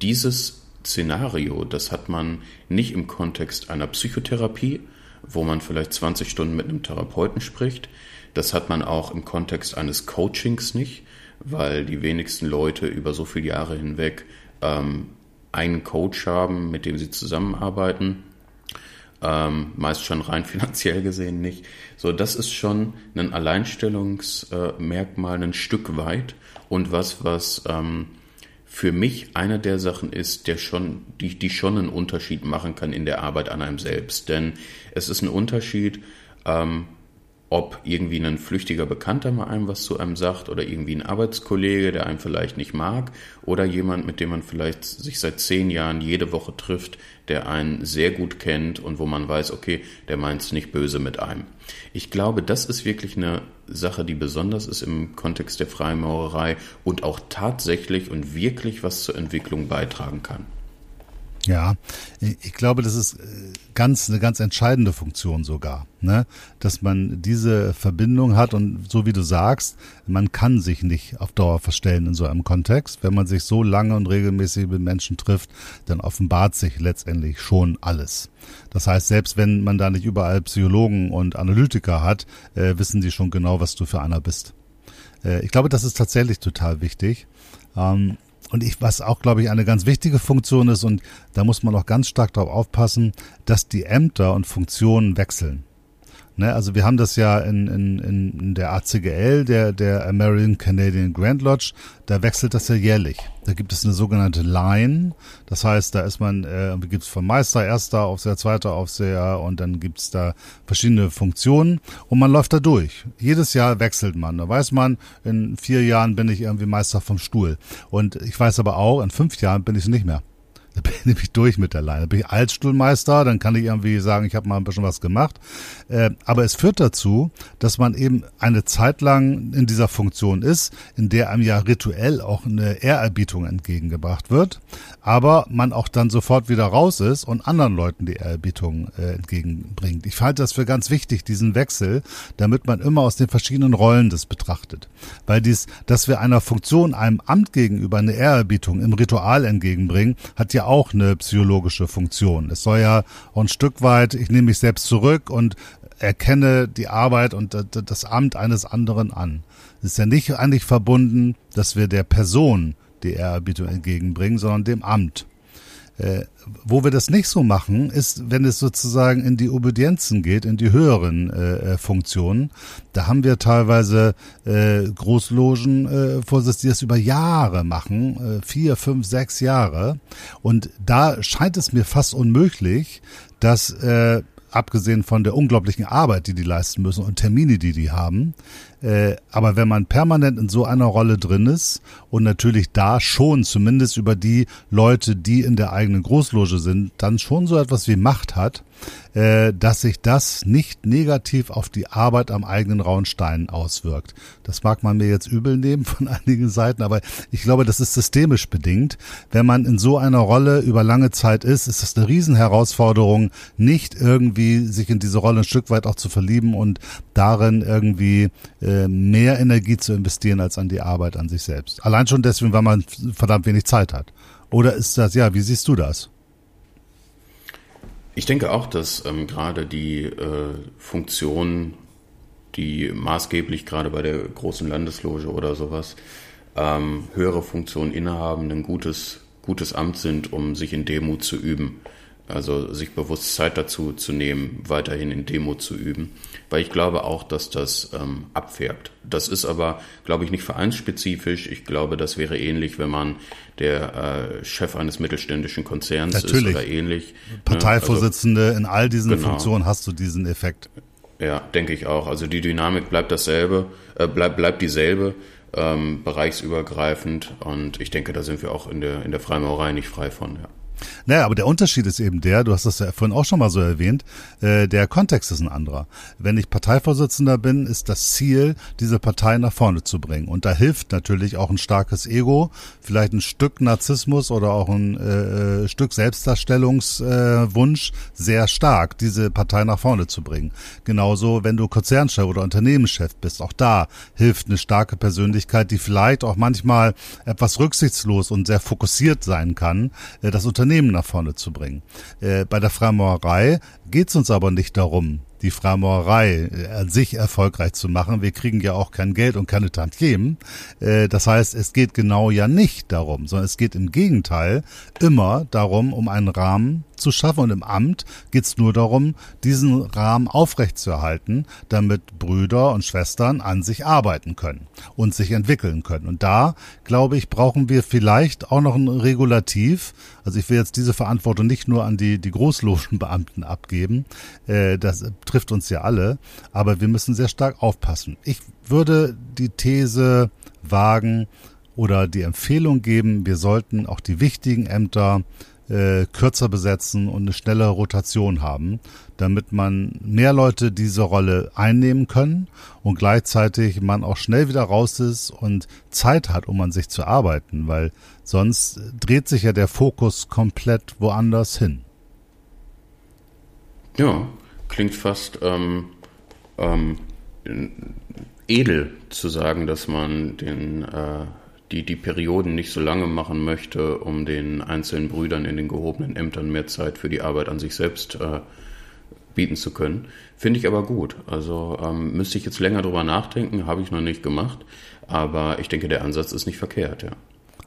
Dieses Szenario, das hat man nicht im Kontext einer Psychotherapie, wo man vielleicht 20 Stunden mit einem Therapeuten spricht. Das hat man auch im Kontext eines Coachings nicht, weil die wenigsten Leute über so viele Jahre hinweg ähm, einen Coach haben, mit dem sie zusammenarbeiten. Ähm, meist schon rein finanziell gesehen nicht. So, das ist schon ein Alleinstellungsmerkmal, ein Stück weit und was, was ähm, für mich einer der Sachen ist, der schon, die, die schon einen Unterschied machen kann in der Arbeit an einem selbst. Denn es ist ein Unterschied, ähm, ob irgendwie ein flüchtiger Bekannter mal einem was zu einem sagt oder irgendwie ein Arbeitskollege, der einen vielleicht nicht mag oder jemand, mit dem man vielleicht sich seit zehn Jahren jede Woche trifft, der einen sehr gut kennt und wo man weiß, okay, der meint es nicht böse mit einem. Ich glaube, das ist wirklich eine Sache, die besonders ist im Kontext der Freimaurerei und auch tatsächlich und wirklich was zur Entwicklung beitragen kann. Ja, ich glaube, das ist äh, ganz eine ganz entscheidende Funktion sogar, ne? dass man diese Verbindung hat und so wie du sagst, man kann sich nicht auf Dauer verstellen in so einem Kontext. Wenn man sich so lange und regelmäßig mit Menschen trifft, dann offenbart sich letztendlich schon alles. Das heißt, selbst wenn man da nicht überall Psychologen und Analytiker hat, äh, wissen die schon genau, was du für einer bist. Äh, ich glaube, das ist tatsächlich total wichtig. Ähm, und ich, was auch, glaube ich, eine ganz wichtige Funktion ist, und da muss man auch ganz stark darauf aufpassen, dass die Ämter und Funktionen wechseln. Ne, also wir haben das ja in, in, in der ACGL, der, der American Canadian Grand Lodge, da wechselt das ja jährlich. Da gibt es eine sogenannte Line, das heißt, da ist man, äh, gibt es vom Meister, Erster, Aufseher, Zweiter Aufseher und dann gibt es da verschiedene Funktionen und man läuft da durch. Jedes Jahr wechselt man. Da weiß man, in vier Jahren bin ich irgendwie Meister vom Stuhl. Und ich weiß aber auch, in fünf Jahren bin ich es nicht mehr. Bin ich durch mit der Leine. Bin ich Altstuhlmeister, dann kann ich irgendwie sagen, ich habe mal ein bisschen was gemacht. Äh, aber es führt dazu, dass man eben eine Zeit lang in dieser Funktion ist, in der einem ja rituell auch eine Ehrerbietung entgegengebracht wird, aber man auch dann sofort wieder raus ist und anderen Leuten die Ehrerbietung äh, entgegenbringt. Ich halte das für ganz wichtig, diesen Wechsel, damit man immer aus den verschiedenen Rollen das betrachtet. Weil dies, dass wir einer Funktion, einem Amt gegenüber eine Ehrerbietung im Ritual entgegenbringen, hat ja auch eine psychologische Funktion. Es soll ja ein Stück weit, ich nehme mich selbst zurück und erkenne die Arbeit und das Amt eines anderen an. Es ist ja nicht eigentlich verbunden, dass wir der Person die Ehrerbietung entgegenbringen, sondern dem Amt. Äh, wo wir das nicht so machen, ist, wenn es sozusagen in die Obedienzen geht, in die höheren äh, äh Funktionen. Da haben wir teilweise äh, Großlogen äh, Vorsitz, die das über Jahre machen, äh, vier, fünf, sechs Jahre. Und da scheint es mir fast unmöglich, dass äh, abgesehen von der unglaublichen Arbeit, die die leisten müssen und Termine, die die haben, äh, aber wenn man permanent in so einer Rolle drin ist und natürlich da schon zumindest über die Leute, die in der eigenen Großloge sind, dann schon so etwas wie Macht hat, äh, dass sich das nicht negativ auf die Arbeit am eigenen Rauenstein auswirkt. Das mag man mir jetzt übel nehmen von einigen Seiten, aber ich glaube, das ist systemisch bedingt. Wenn man in so einer Rolle über lange Zeit ist, ist das eine Riesenherausforderung, nicht irgendwie sich in diese Rolle ein Stück weit auch zu verlieben und darin irgendwie äh, mehr Energie zu investieren als an die Arbeit an sich selbst. Allein schon deswegen, weil man verdammt wenig Zeit hat. Oder ist das, ja, wie siehst du das? Ich denke auch, dass ähm, gerade die äh, Funktionen, die maßgeblich gerade bei der großen Landesloge oder sowas ähm, höhere Funktionen innehaben, ein gutes, gutes Amt sind, um sich in Demut zu üben. Also sich bewusst Zeit dazu zu nehmen, weiterhin in Demo zu üben. Weil ich glaube auch, dass das ähm, abfärbt. Das ist aber, glaube ich, nicht vereinsspezifisch. Ich glaube, das wäre ähnlich, wenn man der äh, Chef eines mittelständischen Konzerns Natürlich. ist oder ähnlich. Ne? Parteivorsitzende, ne? also, in all diesen genau. Funktionen hast du diesen Effekt. Ja, denke ich auch. Also die Dynamik bleibt dasselbe, äh, bleibt, bleibt dieselbe. Ähm, bereichsübergreifend und ich denke, da sind wir auch in der, in der Freimaurerei nicht frei von. Ja. Naja, aber der Unterschied ist eben der, du hast das ja vorhin auch schon mal so erwähnt, äh, der Kontext ist ein anderer. Wenn ich Parteivorsitzender bin, ist das Ziel, diese Partei nach vorne zu bringen. Und da hilft natürlich auch ein starkes Ego, vielleicht ein Stück Narzissmus oder auch ein äh, äh Stück Selbstdarstellungswunsch äh, sehr stark, diese Partei nach vorne zu bringen. Genauso, wenn du Konzernchef oder Unternehmenschef bist, auch da hilft eine starke Persönlichkeit, die vielleicht auch manchmal etwas rücksichtslos und sehr fokussiert sein kann, äh, das Unternehmen Unternehmen nach vorne zu bringen. Äh, bei der Freimaurerei geht es uns aber nicht darum, die Freimaurerei äh, an sich erfolgreich zu machen. Wir kriegen ja auch kein Geld und keine Tantiemen. Äh, das heißt, es geht genau ja nicht darum, sondern es geht im Gegenteil immer darum, um einen Rahmen zu schaffen. Und im Amt geht es nur darum, diesen Rahmen aufrechtzuerhalten, damit Brüder und Schwestern an sich arbeiten können und sich entwickeln können. Und da, glaube ich, brauchen wir vielleicht auch noch ein Regulativ. Also ich will jetzt diese Verantwortung nicht nur an die, die Großlogenbeamten abgeben. Äh, das trifft uns ja alle. Aber wir müssen sehr stark aufpassen. Ich würde die These wagen, oder die Empfehlung geben, wir sollten auch die wichtigen Ämter äh, kürzer besetzen und eine schnellere Rotation haben, damit man mehr Leute diese Rolle einnehmen können und gleichzeitig man auch schnell wieder raus ist und Zeit hat, um an sich zu arbeiten, weil sonst dreht sich ja der Fokus komplett woanders hin. Ja, klingt fast ähm, ähm, edel zu sagen, dass man den äh, die die Perioden nicht so lange machen möchte, um den einzelnen Brüdern in den gehobenen Ämtern mehr Zeit für die Arbeit an sich selbst äh, bieten zu können. Finde ich aber gut. Also ähm, müsste ich jetzt länger drüber nachdenken, habe ich noch nicht gemacht, aber ich denke, der Ansatz ist nicht verkehrt, ja.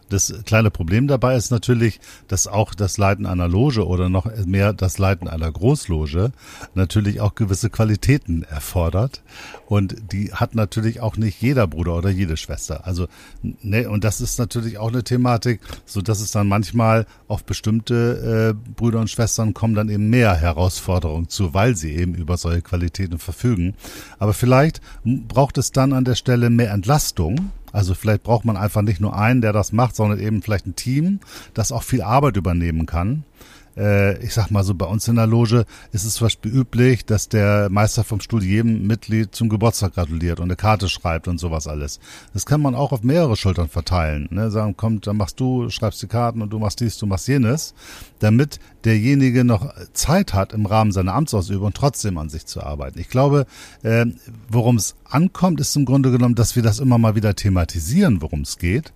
Das kleine Problem dabei ist natürlich, dass auch das Leiten einer Loge oder noch mehr das Leiten einer Großloge natürlich auch gewisse Qualitäten erfordert. Und die hat natürlich auch nicht jeder Bruder oder jede Schwester. Also, ne, und das ist natürlich auch eine Thematik, so dass es dann manchmal auf bestimmte äh, Brüder und Schwestern kommen dann eben mehr Herausforderungen zu, weil sie eben über solche Qualitäten verfügen. Aber vielleicht braucht es dann an der Stelle mehr Entlastung Also vielleicht braucht man einfach nicht nur einen, der das macht, sondern eben vielleicht ein Team, das auch viel Arbeit übernehmen kann äh, ich sag mal so, bei uns in der Loge ist es zum Beispiel üblich, dass der Meister vom Stuhl jedem Mitglied zum Geburtstag gratuliert und eine Karte schreibt und sowas alles. Das kann man auch auf mehrere Schultern verteilen. Ne? Sagen, kommt, dann machst du, schreibst die Karten und du machst dies, du machst jenes, damit derjenige noch Zeit hat, im Rahmen seiner Amtsausübung trotzdem an sich zu arbeiten. Ich glaube, äh, worum es ankommt, ist im Grunde genommen, dass wir das immer mal wieder thematisieren, worum es geht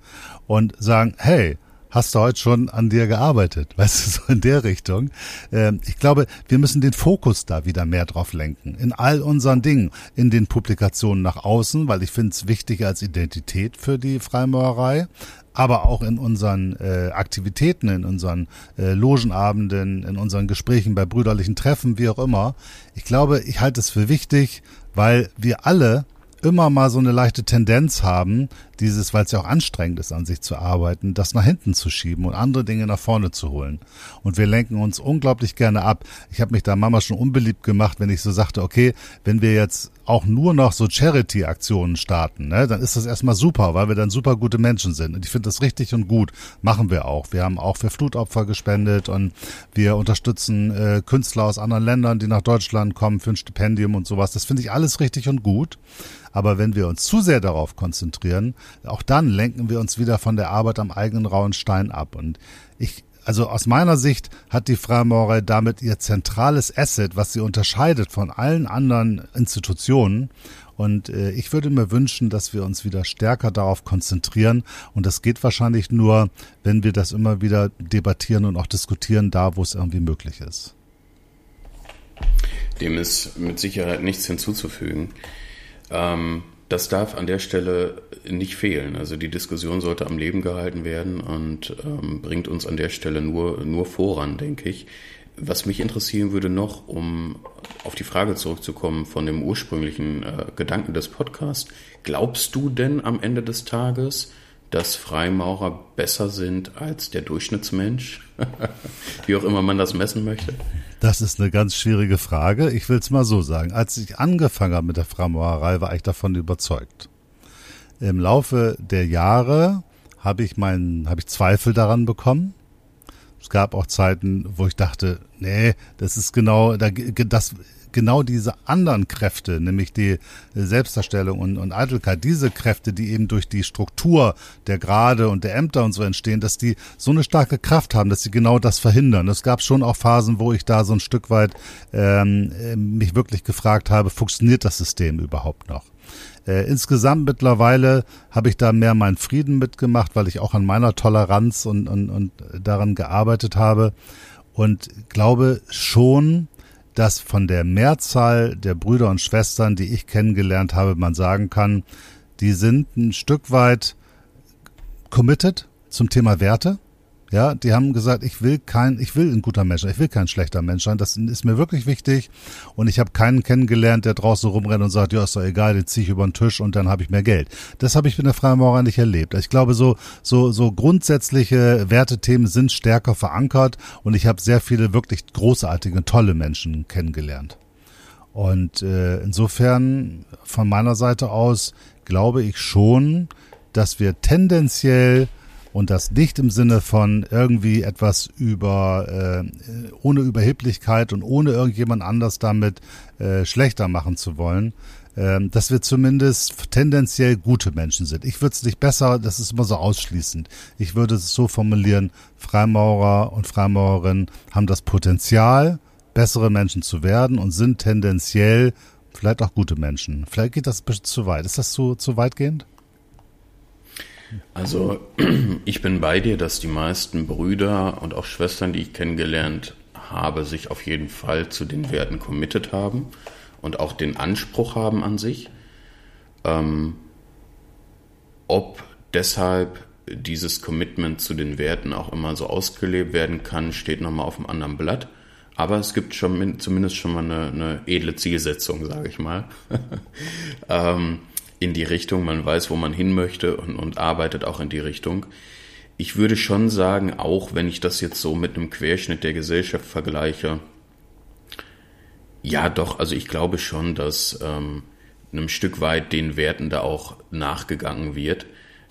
und sagen, hey, hast du heute schon an dir gearbeitet? Weißt du, so in der Richtung. Ähm, ich glaube, wir müssen den Fokus da wieder mehr drauf lenken. In all unseren Dingen, in den Publikationen nach außen, weil ich finde es wichtig als Identität für die Freimaurerei, aber auch in unseren äh, Aktivitäten, in unseren äh, Logenabenden, in unseren Gesprächen bei brüderlichen Treffen, wie auch immer. Ich glaube, ich halte es für wichtig, weil wir alle immer mal so eine leichte Tendenz haben, dieses, weil es ja auch anstrengend ist, an sich zu arbeiten, das nach hinten zu schieben und andere Dinge nach vorne zu holen. Und wir lenken uns unglaublich gerne ab. Ich habe mich da Mama schon unbeliebt gemacht, wenn ich so sagte, okay, wenn wir jetzt auch nur noch so Charity-Aktionen starten, ne, dann ist das erstmal super, weil wir dann super gute Menschen sind. Und ich finde das richtig und gut. Machen wir auch. Wir haben auch für Flutopfer gespendet und wir unterstützen äh, Künstler aus anderen Ländern, die nach Deutschland kommen für ein Stipendium und sowas. Das finde ich alles richtig und gut. Aber wenn wir uns zu sehr darauf konzentrieren, auch dann lenken wir uns wieder von der Arbeit am eigenen rauen Stein ab. Und ich, also aus meiner Sicht hat die Freimaurerei damit ihr zentrales Asset, was sie unterscheidet von allen anderen Institutionen. Und äh, ich würde mir wünschen, dass wir uns wieder stärker darauf konzentrieren. Und das geht wahrscheinlich nur, wenn wir das immer wieder debattieren und auch diskutieren, da wo es irgendwie möglich ist. Dem ist mit Sicherheit nichts hinzuzufügen. Ähm, das darf an der Stelle nicht fehlen. Also die Diskussion sollte am Leben gehalten werden und ähm, bringt uns an der Stelle nur, nur voran, denke ich. Was mich interessieren würde noch, um auf die Frage zurückzukommen von dem ursprünglichen äh, Gedanken des Podcasts, glaubst du denn am Ende des Tages, dass Freimaurer besser sind als der Durchschnittsmensch? Wie auch immer man das messen möchte. Das ist eine ganz schwierige Frage. Ich will es mal so sagen. Als ich angefangen habe mit der Freimaurerei, war ich davon überzeugt. Im Laufe der Jahre habe ich meinen, habe ich Zweifel daran bekommen. Es gab auch Zeiten, wo ich dachte, nee, das ist genau, das genau diese anderen Kräfte, nämlich die Selbstdarstellung und, und Eitelkeit, diese Kräfte, die eben durch die Struktur der Grade und der Ämter und so entstehen, dass die so eine starke Kraft haben, dass sie genau das verhindern. Es gab schon auch Phasen, wo ich da so ein Stück weit ähm, mich wirklich gefragt habe, funktioniert das System überhaupt noch? Äh, insgesamt mittlerweile habe ich da mehr meinen Frieden mitgemacht, weil ich auch an meiner Toleranz und, und, und daran gearbeitet habe und glaube schon, dass von der Mehrzahl der Brüder und Schwestern, die ich kennengelernt habe, man sagen kann, die sind ein Stück weit committed zum Thema Werte. Ja, die haben gesagt, ich will kein, ich will ein guter Mensch, ich will kein schlechter Mensch sein. Das ist mir wirklich wichtig. Und ich habe keinen kennengelernt, der draußen rumrennt und sagt, ja, ist doch egal, den ziehe ich über den Tisch und dann habe ich mehr Geld. Das habe ich mit der Freimaurer nicht erlebt. Ich glaube, so, so, so grundsätzliche Wertethemen sind stärker verankert und ich habe sehr viele wirklich großartige, tolle Menschen kennengelernt. Und äh, insofern von meiner Seite aus glaube ich schon, dass wir tendenziell und das nicht im Sinne von irgendwie etwas über äh, ohne Überheblichkeit und ohne irgendjemand anders damit äh, schlechter machen zu wollen, äh, dass wir zumindest tendenziell gute Menschen sind. Ich würde es nicht besser, das ist immer so ausschließend. Ich würde es so formulieren, Freimaurer und Freimaurerinnen haben das Potenzial, bessere Menschen zu werden und sind tendenziell vielleicht auch gute Menschen. Vielleicht geht das ein bisschen zu weit. Ist das zu, zu weitgehend? Also ich bin bei dir, dass die meisten Brüder und auch Schwestern, die ich kennengelernt habe, sich auf jeden Fall zu den Werten committed haben und auch den Anspruch haben an sich. Ähm, ob deshalb dieses Commitment zu den Werten auch immer so ausgelebt werden kann, steht nochmal auf einem anderen Blatt. Aber es gibt schon zumindest schon mal eine, eine edle Zielsetzung, sage ich mal. ähm, in die Richtung, man weiß, wo man hin möchte und, und arbeitet auch in die Richtung. Ich würde schon sagen, auch wenn ich das jetzt so mit einem Querschnitt der Gesellschaft vergleiche, ja doch, also ich glaube schon, dass ähm, einem Stück weit den Werten da auch nachgegangen wird.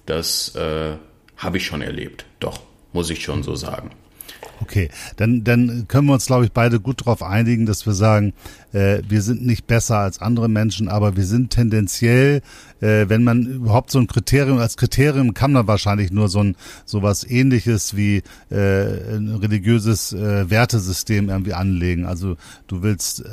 Das äh, habe ich schon erlebt. Doch, muss ich schon so sagen. Okay, dann, dann können wir uns, glaube ich, beide gut darauf einigen, dass wir sagen, äh, wir sind nicht besser als andere Menschen, aber wir sind tendenziell äh, wenn man überhaupt so ein Kriterium, als Kriterium kann man wahrscheinlich nur so ein sowas ähnliches wie äh, ein religiöses äh, Wertesystem irgendwie anlegen. Also du willst äh,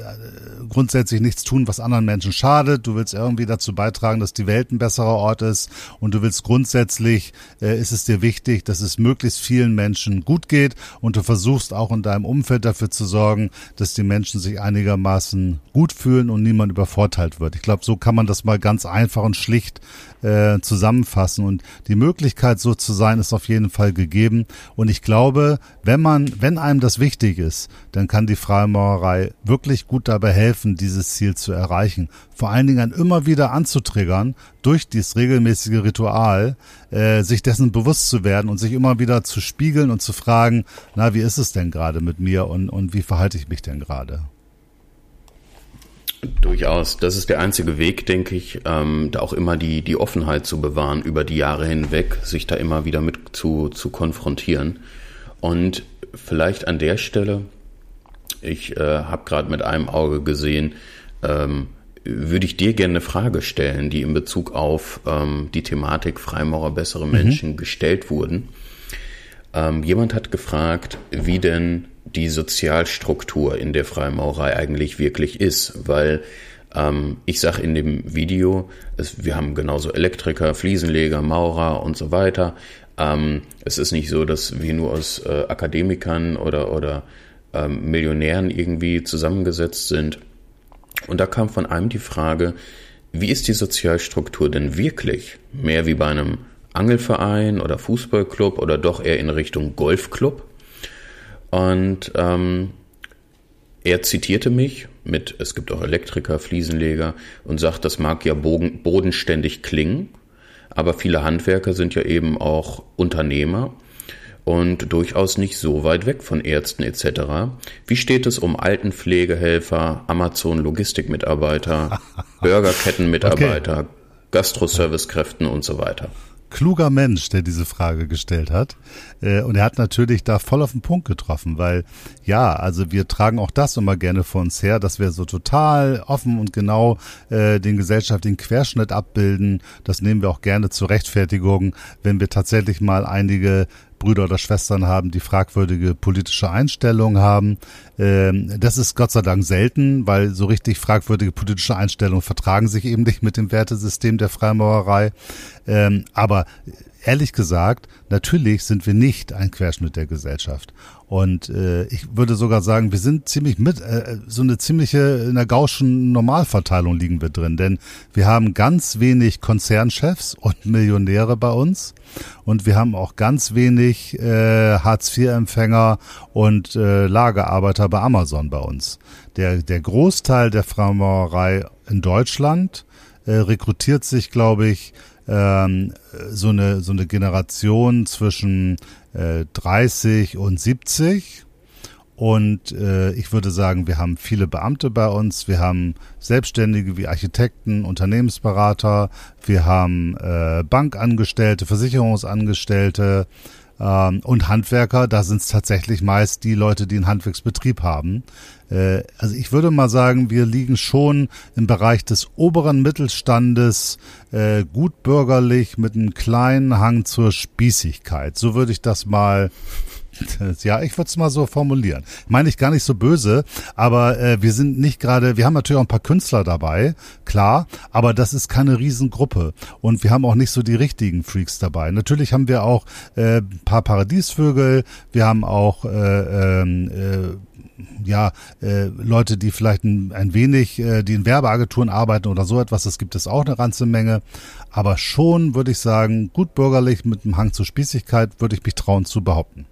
grundsätzlich nichts tun, was anderen Menschen schadet, du willst irgendwie dazu beitragen, dass die Welt ein besserer Ort ist und du willst grundsätzlich, äh, ist es dir wichtig, dass es möglichst vielen Menschen gut geht und du versuchst auch in deinem Umfeld dafür zu sorgen, dass die Menschen sich einigermaßen gut fühlen und niemand übervorteilt wird. Ich glaube, so kann man das mal ganz einfach und schlicht äh, zusammenfassen. Und die Möglichkeit, so zu sein, ist auf jeden Fall gegeben. Und ich glaube, wenn man, wenn einem das wichtig ist, dann kann die Freimaurerei wirklich gut dabei helfen, dieses Ziel zu erreichen. Vor allen Dingen immer wieder anzutriggern, durch dieses regelmäßige Ritual, äh, sich dessen bewusst zu werden und sich immer wieder zu spiegeln und zu fragen, na, wie ist es denn gerade mit mir und, und wie verhalte ich mich denn gerade? Durchaus. Das ist der einzige Weg, denke ich, ähm, da auch immer die, die Offenheit zu bewahren über die Jahre hinweg, sich da immer wieder mit zu, zu konfrontieren. Und vielleicht an der Stelle, ich äh, habe gerade mit einem Auge gesehen, ähm, würde ich dir gerne eine Frage stellen, die in Bezug auf ähm, die Thematik Freimaurer bessere mhm. Menschen mhm. gestellt wurden. Ähm, jemand hat gefragt, wie denn die Sozialstruktur in der Freimaurerei eigentlich wirklich ist, weil ähm, ich sage in dem Video, es, wir haben genauso Elektriker, Fliesenleger, Maurer und so weiter. Ähm, es ist nicht so, dass wir nur aus äh, Akademikern oder, oder ähm, Millionären irgendwie zusammengesetzt sind. Und da kam von einem die Frage, wie ist die Sozialstruktur denn wirklich? Mehr wie bei einem Angelverein oder Fußballclub oder doch eher in Richtung Golfclub? Und ähm, er zitierte mich mit, es gibt auch Elektriker, Fliesenleger und sagt, das mag ja boden, bodenständig klingen, aber viele Handwerker sind ja eben auch Unternehmer und durchaus nicht so weit weg von Ärzten etc. Wie steht es um Altenpflegehelfer, Amazon-Logistikmitarbeiter, Burgerkettenmitarbeiter, okay. Gastroservicekräften und so weiter? Kluger Mensch, der diese Frage gestellt hat. Äh, und er hat natürlich da voll auf den Punkt getroffen, weil ja, also wir tragen auch das immer gerne vor uns her, dass wir so total offen und genau äh, den gesellschaftlichen Querschnitt abbilden. Das nehmen wir auch gerne zur Rechtfertigung, wenn wir tatsächlich mal einige Brüder oder Schwestern haben, die fragwürdige politische Einstellungen haben. Ähm, das ist Gott sei Dank selten, weil so richtig fragwürdige politische Einstellungen vertragen sich eben nicht mit dem Wertesystem der Freimaurerei. Ähm, aber ehrlich gesagt, natürlich sind wir nicht ein Querschnitt der Gesellschaft. Und äh, ich würde sogar sagen, wir sind ziemlich mit, äh, so eine ziemliche, in der gauschen Normalverteilung liegen wir drin. Denn wir haben ganz wenig Konzernchefs und Millionäre bei uns. Und wir haben auch ganz wenig äh, Hartz-IV-Empfänger und äh, Lagerarbeiter bei Amazon bei uns. Der, der Großteil der Freimaurerei in Deutschland äh, rekrutiert sich, glaube ich, ähm, so eine so eine Generation zwischen äh, 30 und 70 und äh, ich würde sagen, wir haben viele Beamte bei uns, wir haben Selbstständige wie Architekten, Unternehmensberater, wir haben äh, Bankangestellte, Versicherungsangestellte, ähm, und Handwerker, da sind es tatsächlich meist die Leute, die einen Handwerksbetrieb haben. Äh, also ich würde mal sagen, wir liegen schon im Bereich des oberen Mittelstandes äh, gut bürgerlich mit einem kleinen Hang zur Spießigkeit. So würde ich das mal ja, ich würde es mal so formulieren. Meine ich gar nicht so böse, aber äh, wir sind nicht gerade, wir haben natürlich auch ein paar Künstler dabei, klar, aber das ist keine Riesengruppe und wir haben auch nicht so die richtigen Freaks dabei. Natürlich haben wir auch äh, ein paar Paradiesvögel, wir haben auch äh, ähm, äh, ja, äh, Leute, die vielleicht ein, ein wenig, äh, die in Werbeagenturen arbeiten oder so etwas, das gibt es auch eine ganze Menge. Aber schon würde ich sagen, gut bürgerlich mit einem Hang zur Spießigkeit würde ich mich trauen zu behaupten.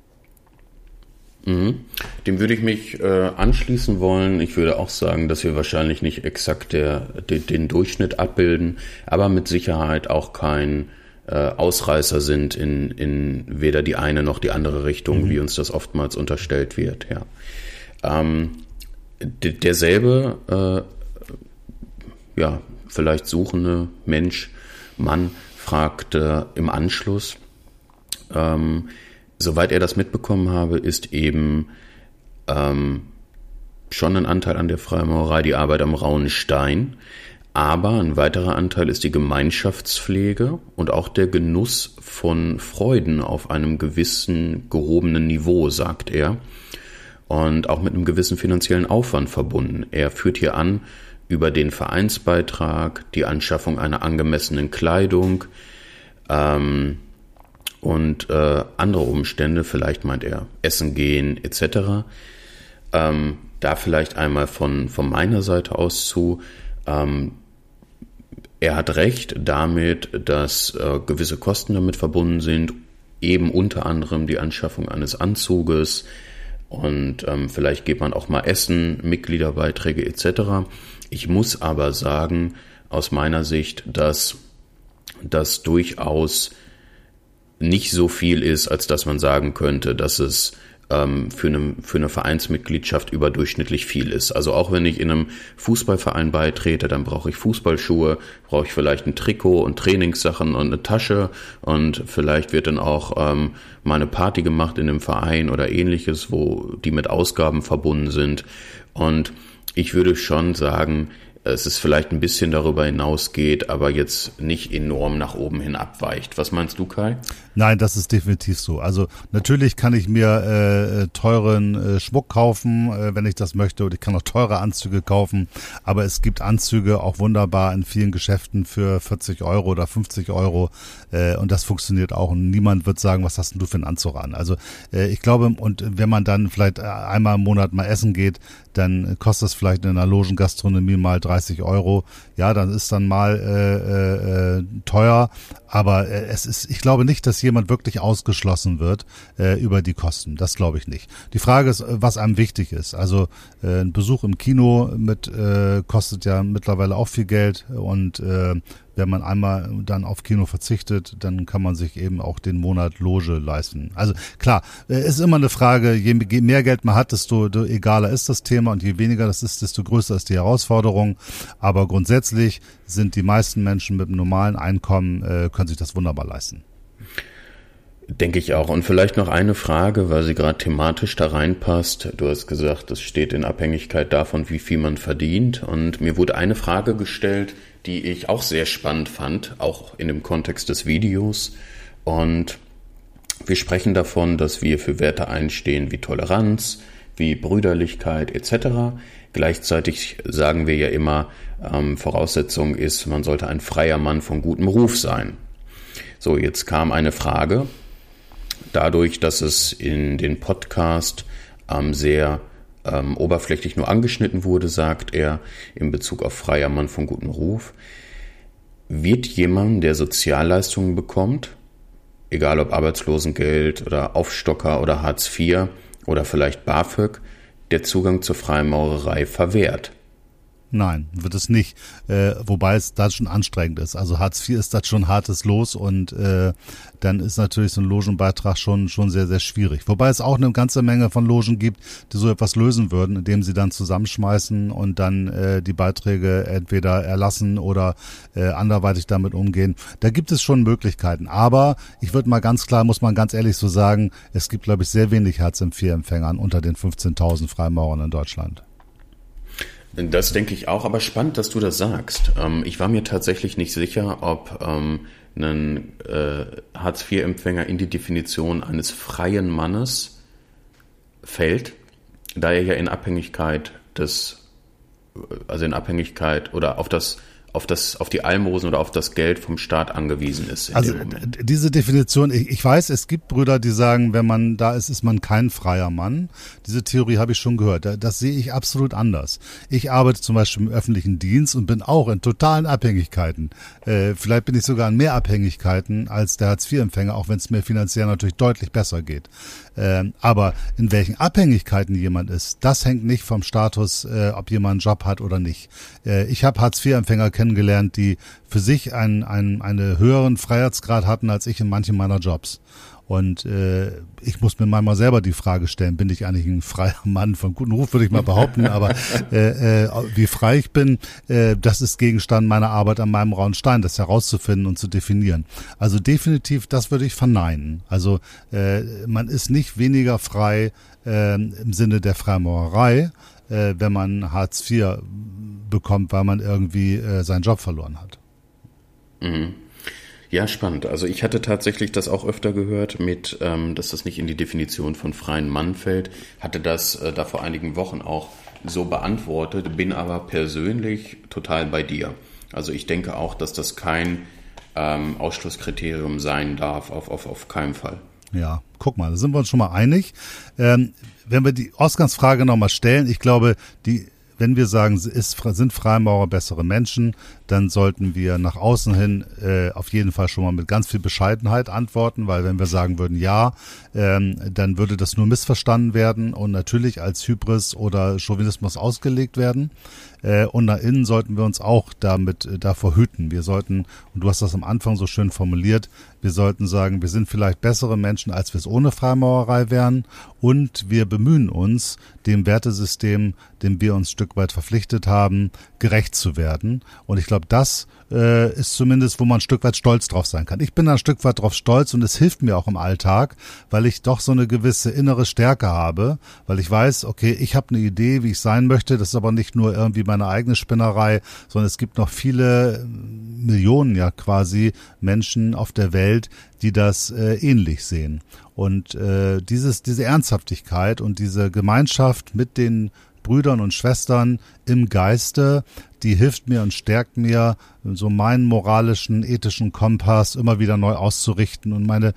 Mhm. Dem würde ich mich äh, anschließen wollen. Ich würde auch sagen, dass wir wahrscheinlich nicht exakt der, de, den Durchschnitt abbilden, aber mit Sicherheit auch kein äh, Ausreißer sind in, in weder die eine noch die andere Richtung, mhm. wie uns das oftmals unterstellt wird. Ja. Ähm, derselbe, äh, ja, vielleicht suchende Mensch, Mann, fragte im Anschluss, ähm, soweit er das mitbekommen habe, ist eben ähm, schon ein Anteil an der Freimaurerei die Arbeit am rauen Stein. Aber ein weiterer Anteil ist die Gemeinschaftspflege und auch der Genuss von Freuden auf einem gewissen gehobenen Niveau, sagt er. Und auch mit einem gewissen finanziellen Aufwand verbunden. Er führt hier an über den Vereinsbeitrag, die Anschaffung einer angemessenen Kleidung ähm, und äh, andere Umstände, vielleicht meint er Essen gehen etc. Ähm, da vielleicht einmal von, von meiner Seite aus zu. Ähm, er hat recht damit, dass äh, gewisse Kosten damit verbunden sind, eben unter anderem die Anschaffung eines Anzuges und ähm, vielleicht geht man auch mal essen, Mitgliederbeiträge etc. Ich muss aber sagen, aus meiner Sicht, dass das durchaus nicht so viel ist, als dass man sagen könnte, dass es ähm, für, eine, für eine Vereinsmitgliedschaft überdurchschnittlich viel ist. Also auch wenn ich in einem Fußballverein beitrete, dann brauche ich Fußballschuhe, brauche ich vielleicht ein Trikot und Trainingssachen und eine Tasche und vielleicht wird dann auch ähm, mal eine Party gemacht in einem Verein oder ähnliches, wo die mit Ausgaben verbunden sind. Und ich würde schon sagen, es ist vielleicht ein bisschen darüber hinausgeht, aber jetzt nicht enorm nach oben hin abweicht. Was meinst du, Kai? Nein, das ist definitiv so. Also natürlich kann ich mir äh, äh, teuren äh, Schmuck kaufen, äh, wenn ich das möchte, und ich kann auch teure Anzüge kaufen. Aber es gibt Anzüge auch wunderbar in vielen Geschäften für 40 Euro oder 50 Euro äh, und das funktioniert auch. Und niemand wird sagen, was hast denn du für einen Anzug an? Also äh, ich glaube, und wenn man dann vielleicht einmal im Monat mal essen geht, dann kostet es vielleicht in einer Logengastronomie mal 30 Euro. Ja, dann ist dann mal äh, äh, teuer, aber äh, es ist, ich glaube nicht, dass jemand wirklich ausgeschlossen wird äh, über die Kosten. Das glaube ich nicht. Die Frage ist, was einem wichtig ist. Also äh, ein Besuch im Kino mit äh, kostet ja mittlerweile auch viel Geld und äh, wenn man einmal dann auf Kino verzichtet, dann kann man sich eben auch den Monat Loge leisten. Also klar, äh, ist immer eine Frage, je mehr Geld man hat, desto egaler ist das Thema und je weniger das ist, desto größer ist die Herausforderung. Aber grundsätzlich sind die meisten Menschen mit einem normalen Einkommen, äh, können sich das wunderbar leisten. Denke ich auch. Und vielleicht noch eine Frage, weil sie gerade thematisch da reinpasst. Du hast gesagt, es steht in Abhängigkeit davon, wie viel man verdient. Und mir wurde eine Frage gestellt, die ich auch sehr spannend fand, auch in dem Kontext des Videos. Und wir sprechen davon, dass wir für Werte einstehen wie Toleranz, wie Brüderlichkeit etc. Gleichzeitig sagen wir ja immer, ähm, Voraussetzung ist, man sollte ein freier Mann von gutem Ruf sein. So, jetzt kam eine Frage dadurch, dass es in den Podcast ähm, sehr ähm, oberflächlich nur angeschnitten wurde, sagt er in Bezug auf freier Mann von gutem Ruf, wird jemand, der Sozialleistungen bekommt, egal ob Arbeitslosengeld oder Aufstocker oder Hartz IV oder vielleicht BAföG, der Zugang zur Freimaurerei verwehrt. Nein, wird es nicht. Äh, wobei es da schon anstrengend ist. Also Hartz IV ist das schon hartes Los und äh, dann ist natürlich so ein Logenbeitrag schon schon sehr sehr schwierig. Wobei es auch eine ganze Menge von Logen gibt, die so etwas lösen würden, indem sie dann zusammenschmeißen und dann äh, die Beiträge entweder erlassen oder äh, anderweitig damit umgehen. Da gibt es schon Möglichkeiten. Aber ich würde mal ganz klar, muss man ganz ehrlich so sagen, es gibt glaube ich sehr wenig Hartz IV-Empfängern unter den 15.000 Freimaurern in Deutschland. Das denke ich auch, aber spannend, dass du das sagst. Ähm, ich war mir tatsächlich nicht sicher, ob ähm, ein äh, Hartz-IV-Empfänger in die Definition eines freien Mannes fällt, da er ja in Abhängigkeit des, also in Abhängigkeit oder auf das auf das, auf die Almosen oder auf das Geld vom Staat angewiesen ist. also diese Definition, ich, ich, weiß, es gibt Brüder, die sagen, wenn man da ist, ist man kein freier Mann. Diese Theorie habe ich schon gehört. Das, sehe ich absolut anders. Ich arbeite zum Beispiel im öffentlichen Dienst und bin auch in totalen Abhängigkeiten. Äh, vielleicht bin ich sogar in mehr Abhängigkeiten als der Hartz-IV-Empfänger, auch wenn es mir finanziell natürlich deutlich besser geht. Ähm, aber in welchen Abhängigkeiten jemand ist, das hängt nicht vom Status, äh, ob jemand einen Job hat oder nicht. Äh, ich habe Hartz-IV-Empfänger kennengelernt, die für sich einen, einen, einen höheren Freiheitsgrad hatten als ich in manchen meiner Jobs. Und äh, ich muss mir manchmal selber die Frage stellen, bin ich eigentlich ein freier Mann von guten Ruf, würde ich mal behaupten, aber äh, äh, wie frei ich bin, äh, das ist Gegenstand meiner Arbeit an meinem rauen Stein, das herauszufinden und zu definieren. Also definitiv, das würde ich verneinen. Also äh, man ist nicht weniger frei äh, im Sinne der Freimaurerei, äh, wenn man Hartz IV bekommt, weil man irgendwie äh, seinen Job verloren hat. Mhm. Ja, spannend. Also ich hatte tatsächlich das auch öfter gehört mit, ähm, dass das nicht in die Definition von freien Mann fällt. Hatte das äh, da vor einigen Wochen auch so beantwortet, bin aber persönlich total bei dir. Also ich denke auch, dass das kein ähm, Ausschlusskriterium sein darf, auf, auf, auf keinen Fall. Ja, guck mal, da sind wir uns schon mal einig. Ähm, wenn wir die Ausgangsfrage nochmal stellen, ich glaube, die wenn wir sagen, ist, sind Freimaurer bessere Menschen, dann sollten wir nach außen hin äh, auf jeden Fall schon mal mit ganz viel Bescheidenheit antworten, weil wenn wir sagen würden ja, ähm, dann würde das nur missverstanden werden und natürlich als Hybris oder Chauvinismus ausgelegt werden. Äh, und nach innen sollten wir uns auch damit äh, davor hüten. Wir sollten, und du hast das am Anfang so schön formuliert, wir sollten sagen, wir sind vielleicht bessere Menschen, als wir es ohne Freimaurerei wären. Und wir bemühen uns, dem Wertesystem, dem wir uns Stück weit verpflichtet haben, gerecht zu werden. Und ich glaube, das äh, ist zumindest, wo man ein Stück weit stolz drauf sein kann. Ich bin da ein Stück weit drauf stolz und es hilft mir auch im Alltag, weil ich doch so eine gewisse innere Stärke habe, weil ich weiß, okay, ich habe eine Idee, wie ich sein möchte. Das ist aber nicht nur irgendwie meine eigene Spinnerei, sondern es gibt noch viele Millionen ja quasi Menschen auf der Welt, die das äh, ähnlich sehen. Und äh, dieses, diese Ernsthaftigkeit und diese Gemeinschaft mit den Brüdern und Schwestern im Geiste, die hilft mir und stärkt mir, so meinen moralischen, ethischen Kompass immer wieder neu auszurichten und meine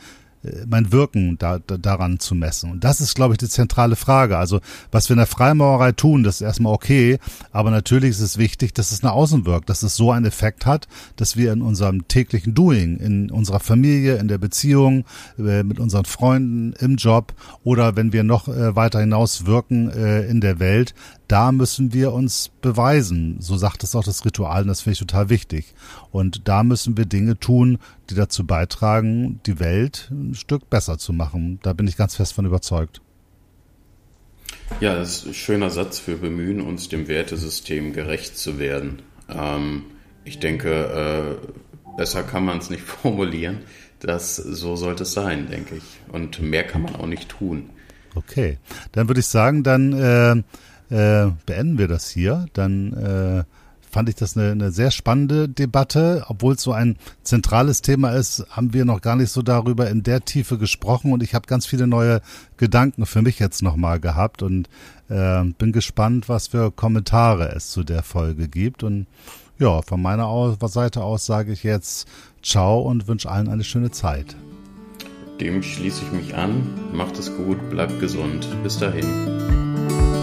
mein Wirken da, da, daran zu messen. Und das ist, glaube ich, die zentrale Frage. Also, was wir in der Freimaurerei tun, das ist erstmal okay, aber natürlich ist es wichtig, dass es nach außen wirkt, dass es so einen Effekt hat, dass wir in unserem täglichen Doing, in unserer Familie, in der Beziehung, äh, mit unseren Freunden, im Job oder wenn wir noch äh, weiter hinaus wirken äh, in der Welt, da müssen wir uns beweisen. So sagt es auch das Ritual und das finde ich total wichtig. Und da müssen wir Dinge tun, die dazu beitragen, die Welt ein Stück besser zu machen. Da bin ich ganz fest von überzeugt. Ja, das ist ein schöner Satz. Wir bemühen uns, dem Wertesystem gerecht zu werden. Ähm, ich denke, äh, besser kann man es nicht formulieren. Das, so sollte es sein, denke ich. Und mehr kann man auch nicht tun. Okay, dann würde ich sagen, dann äh, äh, beenden wir das hier. Dann äh, fand ich das eine, eine sehr spannende Debatte. Obwohl es so ein zentrales Thema ist, haben wir noch gar nicht so darüber in der Tiefe gesprochen und ich habe ganz viele neue Gedanken für mich jetzt nochmal gehabt und äh, bin gespannt, was für Kommentare es zu der Folge gibt. Und ja, von meiner Seite aus sage ich jetzt Ciao und wünsche allen eine schöne Zeit. Dem schließe ich mich an. Macht es gut, bleibt gesund. Bis dahin.